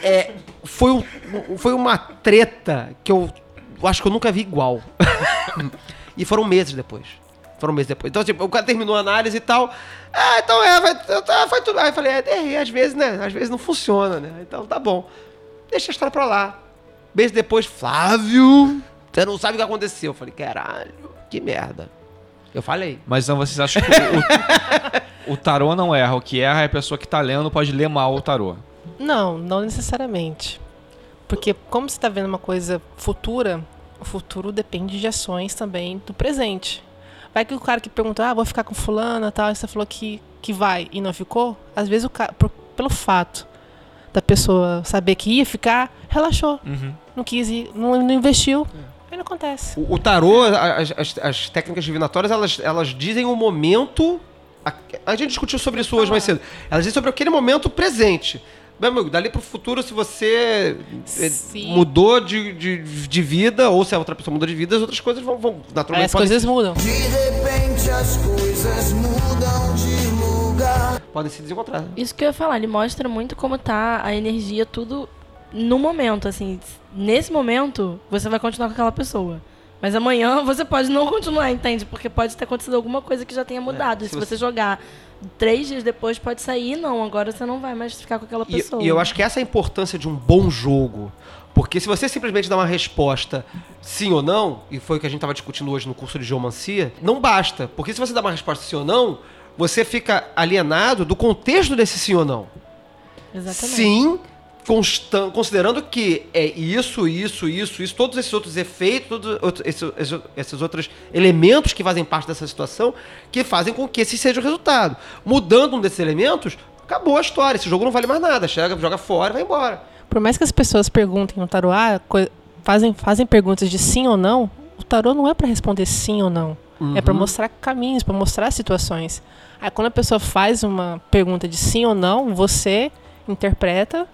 É, foi, um- foi uma treta que eu acho que eu nunca vi igual. [laughs] e foram meses depois. Foram meses depois. Então, tipo, o cara terminou a análise e tal. Ah, então é, vai, tá, foi tudo. Aí eu falei, é, é, às vezes, né? Às vezes não funciona, né? Então tá bom. Deixa a história pra lá. Mês depois, Flávio, você não sabe o que aconteceu. Eu falei, caralho, que merda. Eu falei. Mas então vocês acham que o, o tarô não erra. O que erra é a pessoa que tá lendo pode ler mal o tarô. Não, não necessariamente. Porque como você está vendo uma coisa futura, o futuro depende de ações também do presente. Vai que o cara que perguntou, ah, vou ficar com fulana tal, e você falou que, que vai e não ficou, às vezes o cara, por- pelo fato da pessoa saber que ia ficar, relaxou. Não quis ir, não, não investiu. Aí não acontece. O, o tarô, as, as- as técnicas divinatórias, elas, elas dizem o momento. A, a gente discutiu sobre isso hoje mais cedo. Elas dizem sobre aquele momento presente. Meu amigo, dali pro futuro, se você eh, mudou de, de, de vida, ou se a outra pessoa mudou de vida, as outras coisas vão, vão naturalmente. As podem coisas se- mudam. De repente as coisas mudam de lugar. Podem se desencontrar. Isso que eu ia falar, ele mostra muito como tá a energia, tudo no momento, assim. Nesse momento, você vai continuar com aquela pessoa. Mas amanhã [laughs] você pode não continuar, entende? Porque pode ter acontecido alguma coisa que já tenha mudado. e se se você jogar três dias depois, pode sair, não. Agora você não vai mais ficar com aquela E, pessoa. e eu acho que essa é a importância de um bom jogo. Porque se você simplesmente dá uma resposta sim ou não, e foi o que a gente estava discutindo hoje no curso de geomancia, não basta. Porque se você dá uma resposta sim ou não, você fica alienado do contexto desse sim ou não. Exatamente. Sim, considerando que é isso, isso, isso, isso, todos esses outros efeitos, todos esses, esses- esses outros elementos que fazem parte dessa situação, que fazem com que esse seja o resultado. Mudando um desses elementos, acabou a história. Esse jogo não vale mais nada. Chega, joga fora e vai embora. Por mais que as pessoas perguntem no tarô, ah, fazem, fazem perguntas de sim ou não, o tarô não é para responder sim ou não. É para Uhum. mostrar caminhos, para mostrar situações. Aí quando a pessoa faz uma pergunta de sim ou não, você interpreta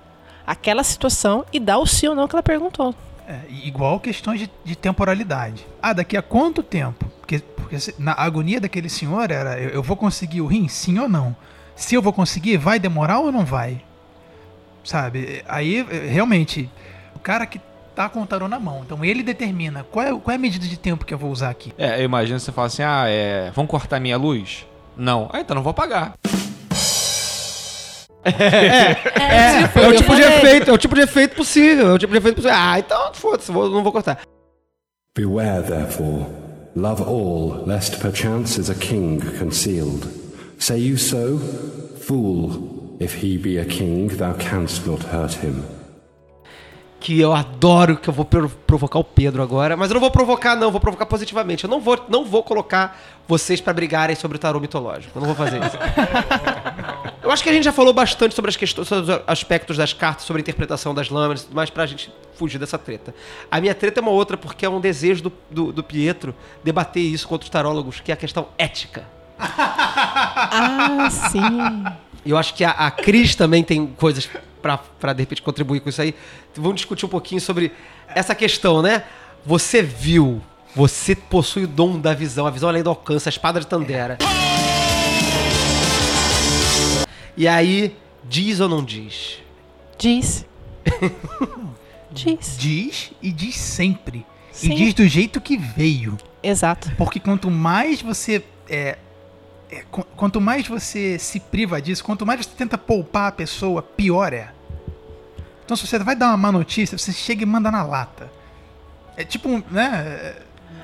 aquela situação e dá o sim ou não que ela perguntou. É, igual questões de, de temporalidade. Ah, daqui a quanto tempo? Porque, porque se- na agonia daquele senhor era: eu, eu vou conseguir o rim, sim ou não? Se eu vou conseguir, vai demorar ou não vai? Sabe? Aí, eh, realmente, o cara que tá com o tarô na mão, então ele determina qual é, qual é a medida de tempo que eu vou usar aqui. É, eu imagino você fala assim: ah, é. Vão cortar minha luz? Não. Ah, então não vou pagar. É, é o tipo de efeito, é o tipo de efeito possível. É o tipo de efeito possível. Ah, então foda-se, vou- não vou cortar. Beware, therefore, love all, lest perchance is a king concealed. Say you so? Fool, if he be a king, thou canst not hurt him. que eu adoro, que eu vou pro- provocar o Pedro agora, mas eu não vou provocar não, vou provocar positivamente. Eu não vou, não vou colocar vocês pra brigarem sobre o tarô mitológico. Eu não vou fazer isso. [laughs] eu acho que a gente já falou bastante sobre as questões, sobre os aspectos das cartas, sobre a interpretação das lâminas, e tudo mais pra gente fugir dessa treta. A minha treta é uma outra porque é um desejo do, do, do Pietro debater isso com outros tarólogos, que é a questão ética. [laughs] Ah, sim. E eu acho que a, a Cris também tem coisas pra, de repente, contribuir com isso aí. Vamos discutir um pouquinho sobre essa questão, né? Você viu, você possui o dom da visão, a visão além do alcance, a espada de Tandera. E aí, diz ou não diz? Diz. [laughs] diz. Diz e diz sempre. Sim. E diz do jeito que veio. Exato. Porque quanto mais você. É, é, qu- quanto mais você se priva disso, quanto mais você tenta poupar a pessoa, pior é. Então, se você vai dar uma má notícia, você chega e manda na lata. É tipo, um, né?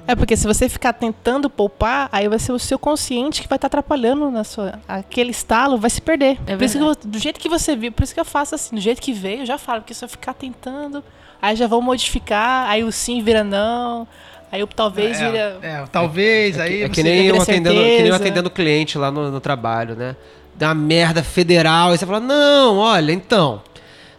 É porque se você ficar tentando poupar, aí vai ser o seu consciente que vai estar atrapalhando na sua. Aquele estalo vai se perder. É por isso que eu- do jeito que você viu, por isso que eu faço assim, do jeito que veio, eu já falo, porque se eu ficar tentando, aí já vou modificar, aí o sim vira não, aí o talvez é, vira. é, talvez, aí É você que nem eu atendendo, que nem eu atendendo cliente lá no, no trabalho, né? Uma merda federal, aí você fala, não, olha, então,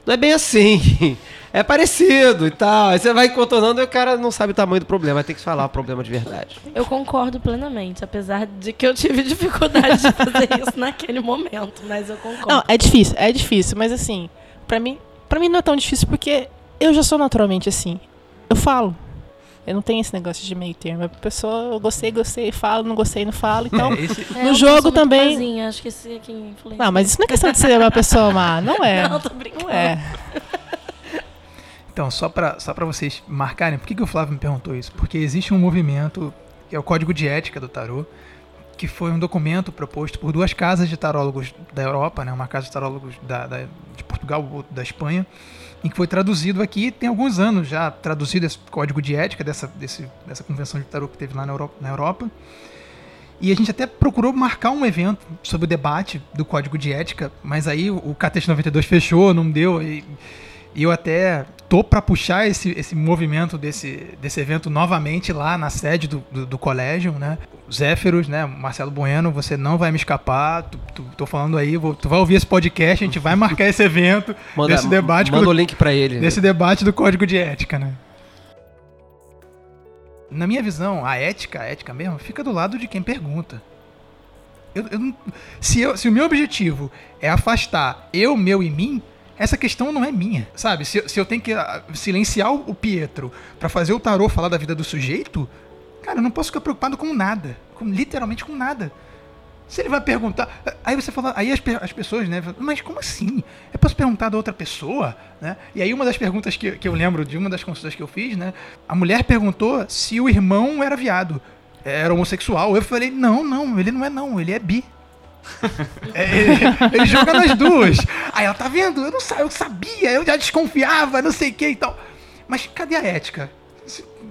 não é bem assim. [laughs] É parecido e tal. Aí você vai contornando e o cara não sabe o tamanho do problema. Aí tem que falar o problema de verdade. Eu concordo plenamente, apesar de que eu tive dificuldade de fazer isso [laughs] naquele momento, mas eu concordo. Não, é difícil, é difícil, mas assim, pra mim, para mim não é tão difícil porque eu já sou naturalmente assim. Eu falo. Eu não tenho esse negócio de meio termo. A pessoa, eu gostei, gostei, falo, não gostei, não falo. [laughs] Então, É, no não jogo também. boazinha, acho que esse aqui influencia. Não, mas isso não é questão de ser uma pessoa má, não é. [laughs] Não, tô brincando. Não é. Então, só pra, só vocês marcarem, por que, que o Flávio me perguntou isso? Porque existe um movimento, que é o código de ética do tarô, que foi um documento proposto por duas casas de tarólogos da Europa, né? Uma casa de tarólogos da, da- de Portugal, outra da Espanha, em que foi traduzido aqui, tem alguns anos já traduzido esse código de ética dessa, desse, dessa convenção de tarô que teve lá na Europa, na Europa. E a gente até procurou marcar um evento sobre o debate do código de ética, mas aí o Catete 92 fechou, não deu. E, e eu até tô para puxar esse, esse movimento desse, desse evento novamente lá na sede do, do, do colégio, né? Zéferos, né? Marcelo Bueno, você não vai me escapar. Tu, tu- tô falando aí, vou- tu vai ouvir esse podcast, a gente vai marcar esse evento, [laughs] Manda- desse debate. manda do- o link pra ele. Desse debate do código de ética, né? Na minha visão, a ética, a ética mesmo, fica do lado de quem pergunta. Eu- eu se, eu- se o meu objetivo é afastar eu, meu e mim, essa questão não é minha, sabe? Se, eu- se eu tenho que ah, silenciar o Pietro pra fazer o tarô falar da vida do sujeito, cara, eu não posso ficar preocupado com nada, com, literalmente com nada. Se ele vai perguntar. Aí você fala. Aí as, as pessoas, né? Mas como assim? Pra se perguntar da outra pessoa? Né? E aí uma das perguntas que, que eu lembro de uma das consultas que eu fiz, né? A mulher perguntou se o irmão era viado. Era homossexual. Eu falei, não, não, ele não é não, ele é bi. É, ele, ele joga nas duas. Aí ela, tá vendo? Eu não sa- eu sabia, eu já desconfiava, não sei o que e tal. Mas cadê a ética?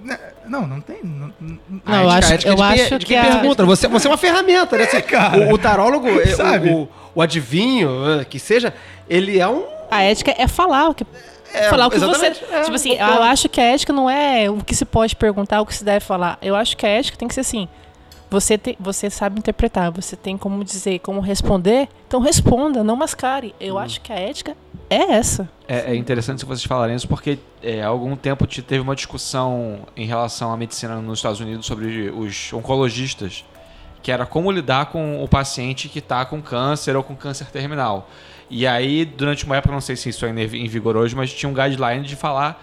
Né, Não, não tem. Não, não- eu acho- eu acho que pergunta. Você, você é uma ferramenta, né? Assim, cara. o, o tarólogo, é, o- Sabe? o, o adivinho, que seja, ele é um. A ética é falar o que. É, falar o que você. exatamente. É, tipo assim, eu acho que a ética não é o que se pode perguntar, o que se deve falar. Eu acho que a ética tem que ser assim. Você, tem, você sabe interpretar, você tem como dizer, como responder, então responda, não mascare. Eu acho que a ética é essa. É, é interessante vocês falarem isso porque é, há algum tempo te- teve uma discussão em relação à medicina nos Estados Unidos sobre os oncologistas, que era como lidar com o paciente que está com câncer ou com câncer terminal. E aí, durante uma época, não sei se isso ainda é em vigor hoje, mas tinha um guideline de falar: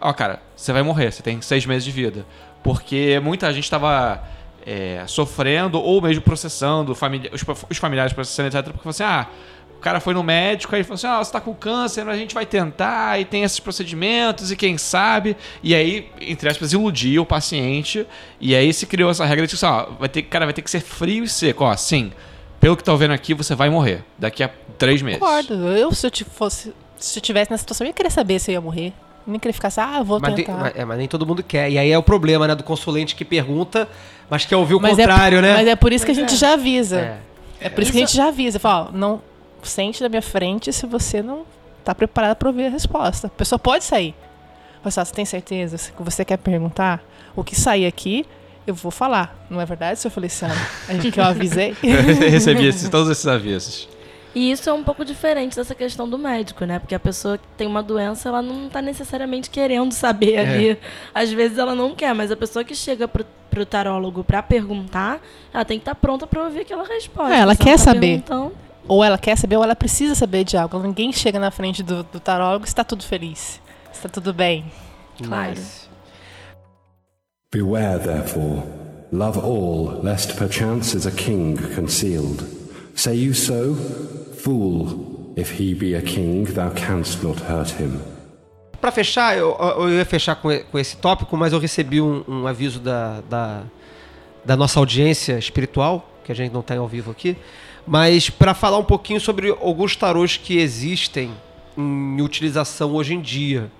Ó, cara, você vai morrer, você tem seis meses de vida. Porque muita gente estava é, sofrendo ou mesmo processando, famili os, os familiares processando, etc. Porque assim: ah, o cara foi no médico, aí falou assim: ah, você tá com câncer, a gente vai tentar, e tem esses procedimentos, e quem sabe. E aí, entre aspas, iludia o paciente. E aí se criou essa regra de assim: ó, vai ter, cara, vai ter que ser frio e seco. Ó, sim, pelo que tá vendo aqui, você vai morrer daqui a três meses. Concordo. Eu, se eu fosse. Se eu tivesse nessa situação, eu ia querer saber se eu ia morrer. Nem queria ficar assim, ah, vou Mas, tem- tentar. mas- é, mas nem todo mundo quer. E aí é o problema, né? Do consulente que pergunta, mas quer ouvir o Mas é- contrário, né? Mas é por isso que a gente é. já avisa. É. É, por isso que a gente já avisa. Fala, ó, não sente na minha frente se você não tá preparado para ouvir a resposta. A pessoa pode sair. Mas você tem certeza que você quer perguntar? O que sair aqui, eu vou falar. Não é verdade, seu Feliciano? A gente que eu avisei. [laughs] Eu recebi esses- todos esses avisos. E isso é um pouco diferente dessa questão do médico, né? Porque a pessoa que tem uma doença, ela não tá necessariamente querendo saber É. ali. Às vezes ela não quer, mas a pessoa que chega pro, pro tarólogo pra perguntar, ela tem que estar pronta pra ouvir aquela resposta. É, ela quer tá saber. Ou ela quer saber, ou ela precisa saber de algo. Ninguém chega na frente do, do tarólogo e está tudo feliz. Está tudo bem. Claro. Nice. Beware, therefore, love all, lest perchance is a king concealed. Say you so? Fool, if he be a king, thou canst not hurt him. Pra fechar, eu, eu ia fechar com, com esse tópico, mas eu recebi um, um aviso da, da, da nossa audiência espiritual, que a gente não tem ao vivo aqui, mas para falar um pouquinho sobre alguns tarôs que existem em utilização hoje em dia.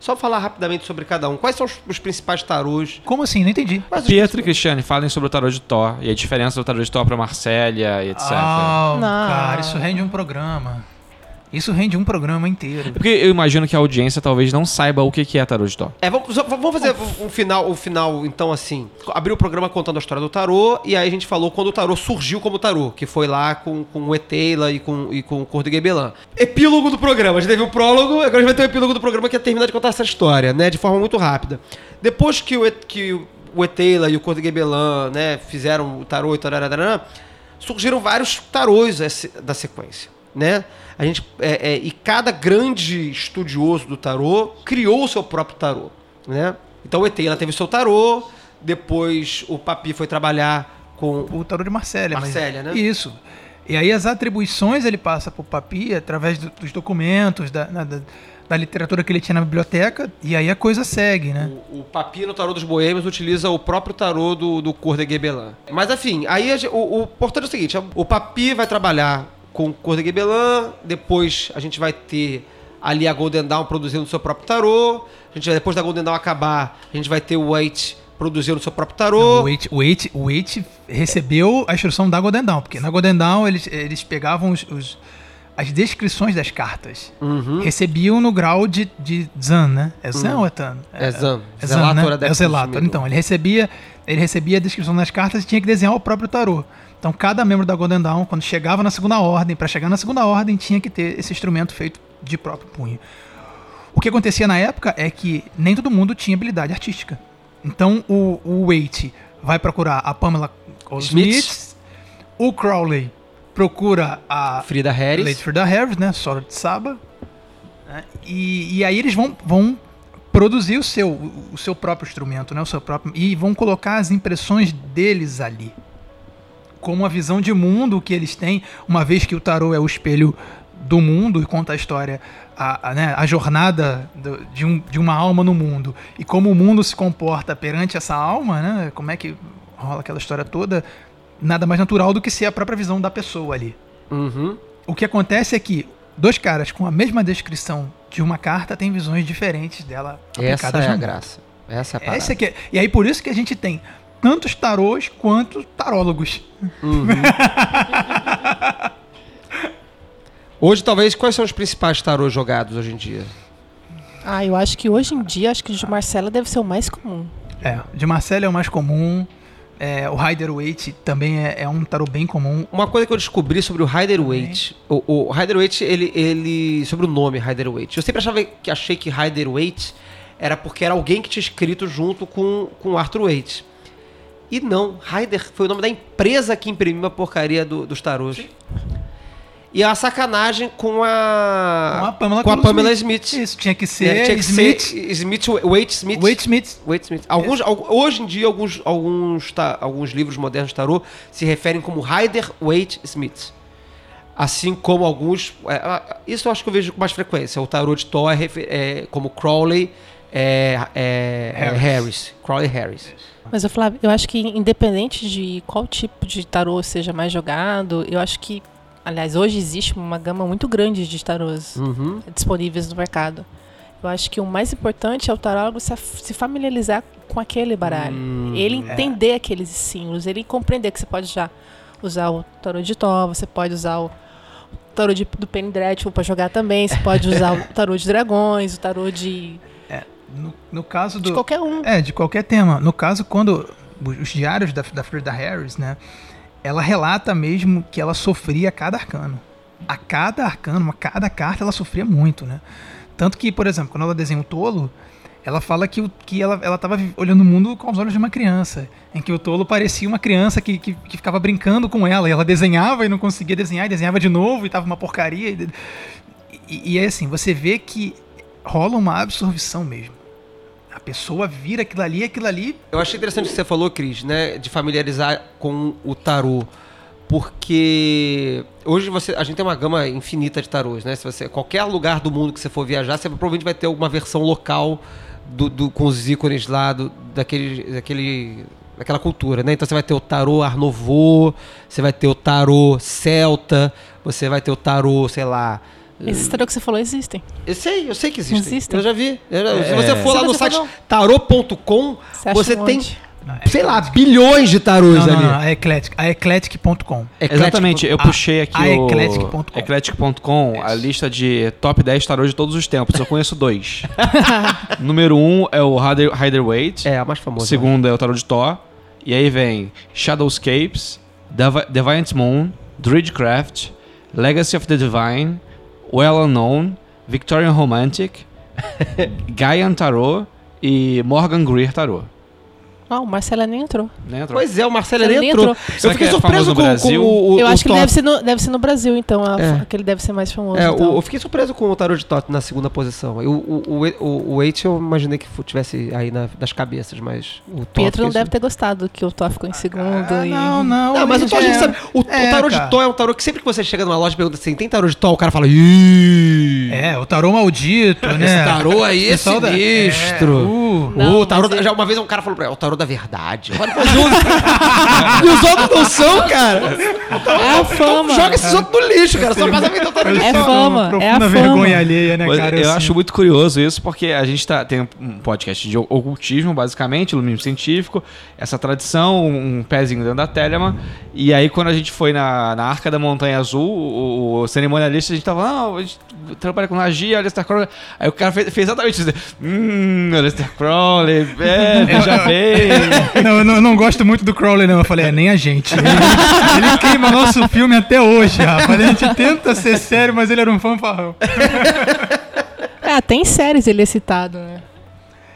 Só falar rapidamente sobre cada um. Quais são os, os principais tarôs? Como assim? Não entendi. Mas Pietro e Cristiane, falem sobre o tarô de Thor e a diferença do tarô de Thor pra Marcélia e etc. Ah, Não. cara, isso rende um programa. Isso rende um programa inteiro. É porque eu imagino que a audiência talvez não saiba o que é tarô de Thor. É, vamos, vamos fazer um final, um final, então, assim. Abriu o programa contando a história do tarô, e aí a gente falou quando o tarô surgiu como tarô, que foi lá com, com o Eteila e com, e com o Cor de Gebelan. Epílogo do programa. A gente teve o prólogo, agora a gente vai ter o epílogo do programa que é terminar de contar essa história, né? De forma muito rápida. Depois que o, que o Eteila e o Cor de Gebelan, né, fizeram o tarô e tarararã, surgiram vários tarôs da sequência, né? A gente, é, é, e cada grande estudioso do tarô criou o seu próprio tarô, né? Então o Eteila teve o seu tarô, depois o Papi foi trabalhar com O tarô de Marcélia. mas- Marcélia, né? Isso. E aí as atribuições ele passa pro Papi através do- dos documentos, da, na- da, da literatura que ele tinha na biblioteca, e aí a coisa segue, né? O Papi no Tarô dos Boêmios utiliza o próprio tarô do, do Cor de Gebelin. Mas enfim, aí a o, o importante é o seguinte: o Papi vai trabalhar com o Cor de Gebelin, depois a gente vai ter ali a Golden Dawn produzindo o seu próprio tarô. A gente vai, depois da Golden Dawn acabar, a gente vai ter o White produzindo o seu próprio tarô. O Wait, o Wait, o Wait recebeu a instrução da Golden Dawn, porque na Golden Dawn eles, eles pegavam os, os- as descrições das cartas. Uhum. Recebiam no grau de, de Zan, né? É Zan Hum. ou é Tan? É Zan. É Zelator Zan, né? É o Adeptus Zelator. Então, ele recebia, ele recebia a descrição das cartas e tinha que desenhar o próprio tarô. Então, cada membro da Golden Dawn, quando chegava na segunda ordem, para chegar na segunda ordem, tinha que ter esse instrumento feito de próprio punho. O que acontecia na época é que nem todo mundo tinha habilidade artística. Então, o, o Waite vai procurar a Pamela Smith. Smith, o Crowley procura a Frida Harris. Lady Frida Harris, né? Sora de Saba. né? E, e aí eles vão, vão produzir o seu, o seu próprio instrumento, né? O seu próprio, e vão colocar as impressões deles ali. Como a visão de mundo que eles têm, uma vez que o tarô é o espelho do mundo e conta a história, a, a, né, a jornada do- de, um, de uma alma no mundo e como o mundo se comporta perante essa alma, né? Como é que rola aquela história toda, nada mais natural do que ser a própria visão da pessoa ali. Uhum. O que acontece é que dois caras com a mesma descrição de uma carta têm visões diferentes dela Essa aplicadas é no a mundo. graça. Essa é a parada. Essa que é- E aí por isso que a gente tem tantos tarôs quanto tarólogos. Hoje, talvez, quais são os principais tarôs jogados hoje em dia? Ah, eu acho que hoje em dia, acho que o de Marcela deve ser o mais comum. É, de Marcelo é o mais comum. É, o Rider Waite também é, é um tarô bem comum. Uma coisa que eu descobri sobre o Rider Waite, o, o Rider Waite, ele, ele. Sobre o nome Rider Waite. Eu sempre achava que achei que Rider Waite era porque era alguém que tinha escrito junto com, com Arthur Waite. E não, Rider foi o nome da empresa que imprimiu a porcaria do- dos tarôs. E é uma sacanagem com a. Com a Pamela, com a Pamela Smith. Isso, tinha que ser É, tinha que Smith. ser Smith, Waite Smith. Waite Smith. Waite Smith. Alguns, al- hoje em dia, alguns, alguns, ta- alguns livros modernos de tarô se referem como Rider Waite Smith. Assim como alguns. é, isso eu acho que eu vejo com mais frequência. O tarô de Thor é, é como Crowley é, é- é Harris. Harris. Crowley Harris. Mas eu Flávio, eu acho que independente de qual tipo de tarô seja mais jogado, eu acho que, aliás, hoje existe uma gama muito grande de tarôs Uhum. disponíveis no mercado. Eu acho que o mais importante é o tarólogo se, familiarizar com aquele baralho. Hum, ele é. entender aqueles símbolos, ele compreender que você pode já usar o tarô de Tó, você pode usar o tarô de, do Penny Dreadful para jogar também, você pode usar o tarô de dragões, o tarô de No, no caso do. de qualquer um. É, de qualquer tema. No caso, quando os os diários da, da Frida Harris, né? Ela relata mesmo que ela sofria a cada arcano. A cada arcano, a cada carta, ela sofria muito, né? Tanto que, por exemplo, quando ela desenha o tolo, ela fala que, que ela, ela tava olhando o mundo com os olhos de uma criança. Em que o tolo parecia uma criança que, que, que ficava brincando com ela. E ela desenhava e não conseguia desenhar, e desenhava de novo, e tava uma porcaria. E, e, e é assim, você vê que rola uma absorção mesmo. A pessoa vira aquilo ali, aquilo ali. Eu achei interessante o que você falou, Cris, né? De familiarizar com o tarô. Porque hoje você, a gente tem uma gama infinita de tarôs, né? Se você, qualquer lugar do mundo que você for viajar, você provavelmente vai ter alguma versão local do, do- com os ícones lá do, daquele, daquele, daquela cultura, né? Então você vai ter o tarô Art Nouveau, você vai ter o tarô celta, você vai ter o tarô, sei lá... Esses tarô que você falou existem. Eu sei, eu sei que existem. Existem. Eu já vi. Eu já- Se É. você for lá Se no site tarô.com, Você você um tem, monte. sei lá, bilhões de tarôs Não, não, ali. não, a Eclectic, a eclectic.com. Exatamente, eu A- puxei aqui a o eclectic.com. eclectic.com, a lista de top 10 tarôs de todos os tempos. Eu conheço dois. [laughs] Número 1 um é o Rider, Rider Waite. É, a mais famosa. O segundo é o tarô de Thor. E aí vem Shadowscapes, Devi- Deviant Moon, Druidcraft, Legacy of the Divine, Well Unknown, Victorian Romantic, [laughs] Gaian Tarot e Morgan Greer Tarot. Ah, o Marcelo nem entrou. Nem entrou. Pois é, o Marcelo Ele nem nem entrou. entrou. Eu fiquei é surpreso com, com o, o eu o acho que Tot. deve ser, no, deve ser no Brasil, então. a- É. que ele deve ser mais famoso. É, então. o- eu fiquei surpreso com o Tarot de Tot na segunda posição. Eu, o, o, o, o Eight eu imaginei que tivesse aí na- das cabeças, mas o Tot... Pietro não deve ter gostado que o Thor ficou em segundo. Ah, e... não, não. Não, mas o ele Tó a gente é- sabe. O, o É, tarô de Tó é um tarô que sempre que você chega numa loja e pergunta assim, tem tarô de Tó? O cara fala, Ih! É, o tarô maldito, né? Esse tarô aí é sinistro. É, uh. O tarô ele- Já uma vez um cara falou pra ele, é o tarô da verdade. Eu [laughs] e os outros não são, cara. É a fama. Joga esses outros no lixo, cara. Só passa a tarô de É fama, é a fama. vergonha alheia, né, cara? eu assim. acho muito curioso isso, porque a gente tá, tem um podcast de ocultismo, basicamente, iluminismo científico, essa tradição, um pezinho dentro da Telemann, e aí quando a gente foi na, na Arca da Montanha Azul, o, o cerimonialista, a gente tava, não, a gente trabalha com magia, Aleister Crowley, aí o cara fez, fez exatamente isso, hum, Aleister Crowley, é, [laughs] veja bem... [laughs] Não, eu não, eu não gosto muito do Crowley, não. Eu falei, é, nem a gente. Ele, ele queima nosso filme até hoje, rapaz. A gente tenta ser sério, mas ele era um fanfarrão. É, até em séries ele é citado, né?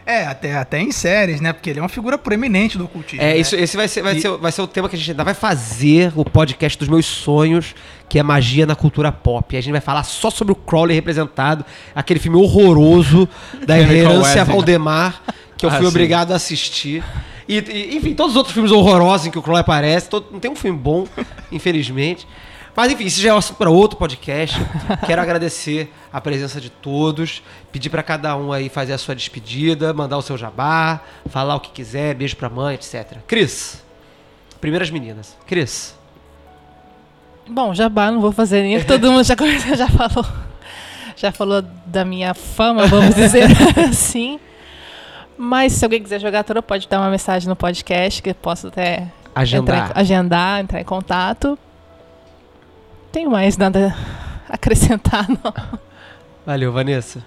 É, até, até em séries, né? Porque ele é uma figura proeminente do ocultismo. É, né? isso, esse vai ser, vai, E- ser, vai ser o tema que a gente ainda vai fazer, o podcast dos meus sonhos, que é magia na cultura pop. E a gente vai falar só sobre o Crowley representado, aquele filme horroroso da Chemical Wedding. Valdemar, que eu Ah, fui sim. obrigado a assistir. E, e, enfim, todos os outros filmes horrorosos em que o Crowley aparece, todo- não tem um filme bom, [laughs] infelizmente. Mas enfim, isso já é um assunto para outro podcast. Quero agradecer a presença de todos, pedir para cada um aí fazer a sua despedida, mandar o seu jabá, falar o que quiser, beijo pra mãe, etc. Cris, primeiras meninas. Cris, Bom, jabá não vou fazer nem todo mundo já, [laughs] já falou. Já falou da minha fama, vamos dizer [laughs] assim. Mas se alguém quiser jogar tarô, pode dar uma mensagem no podcast que eu posso até Agendar. Entrar, em- agendar, entrar em contato. Tenho mais nada a acrescentar, não. [laughs] valeu, Vanessa.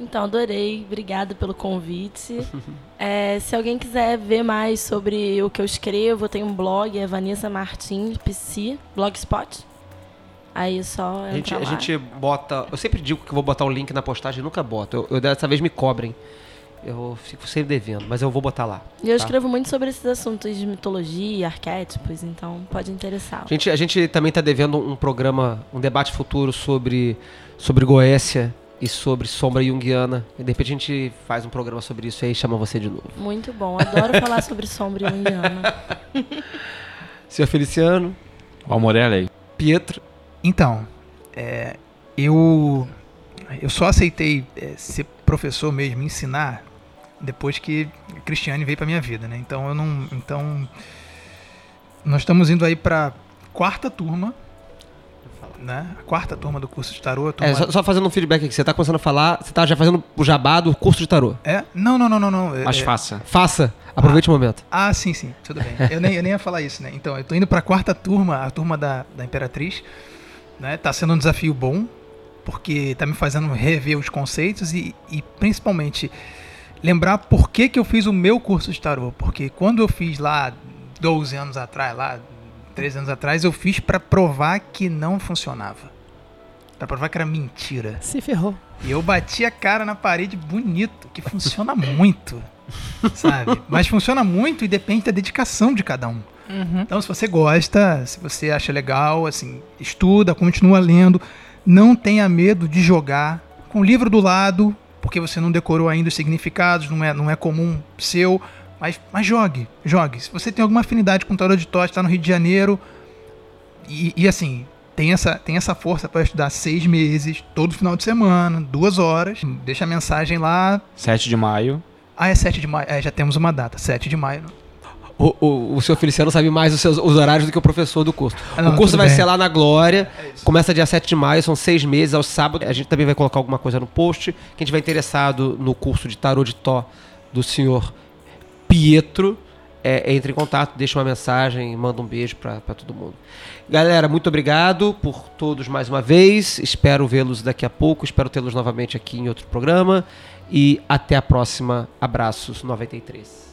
Então, adorei. Obrigada pelo convite. [laughs] É, se alguém quiser ver mais sobre o que eu escrevo, eu tenho um blog, é Vanessa Martins PC, Blogspot. Aí é só A gente, a gente bota. Eu sempre digo que vou botar o link na postagem, nunca boto. Eu, eu dessa vez me cobrem. Eu fico sempre devendo, mas eu vou botar lá. E eu tá? escrevo muito sobre esses assuntos de mitologia, arquétipos, então pode interessar. A gente, a gente também está devendo um programa, um debate futuro sobre, sobre Goécia e sobre sombra junguiana. E de repente a gente faz um programa sobre isso aí e chama você de novo. Muito bom. Adoro [laughs] falar sobre sombra junguiana. [laughs] Senhor Feliciano, O amor é a lei. Pietro. Então, é, eu, eu só aceitei é, ser professor mesmo, ensinar, depois que a Cristiane veio pra minha vida, né? Então eu não. Então. Nós estamos indo aí pra quarta turma. Né? A quarta turma do curso de tarô. a turma- É, só, só fazendo um feedback aqui. Você está começando a falar, você está já fazendo o jabá do curso de tarô. É? Não, não, não, não, não. Mas é, faça. Faça. Aproveite o momento. Ah, sim, sim, tudo bem. Eu nem, eu nem ia falar isso, né? Então, eu tô indo pra quarta turma, a turma da, da Imperatriz. Né? Tá sendo um desafio bom, porque tá me fazendo rever os conceitos e, e principalmente lembrar por que, que eu fiz o meu curso de tarô. Porque quando eu fiz lá 12 anos atrás, lá 13 anos atrás, eu fiz pra provar que não funcionava. Pra provar que era mentira. Se ferrou. E eu bati a cara na parede bonito, que funciona [laughs] muito, sabe? Mas funciona muito e depende da dedicação de cada um. Uhum. Então, se você gosta, se você acha legal, assim, estuda, continua lendo, não tenha medo de jogar com o livro do lado, porque você não decorou ainda os significados, não é, não é comum seu, mas, mas jogue, jogue. Se você tem alguma afinidade com tarot de Tote, está no Rio de Janeiro, e, e assim, tem essa, tem essa força para estudar seis meses, todo final de semana, duas horas, deixa a mensagem lá. 7 de maio. Ah, é 7 de maio, é, já temos uma data, 7 de maio. O, o, o senhor Feliciano sabe mais os, seus, os horários do que o professor do curso. Ah, não, o curso vai bem. ser lá na Glória. começa dia 7 de maio, são seis meses aos sábados. A gente também vai colocar alguma coisa no post. Quem tiver interessado no curso de tarô de Tó do senhor Pietro, é, entre em contato, deixa uma mensagem, manda um beijo pra todo mundo. Galera, muito obrigado por todos mais uma vez. Espero vê-los daqui a pouco. Espero tê-los novamente aqui em outro programa. E até a próxima. Abraços 93.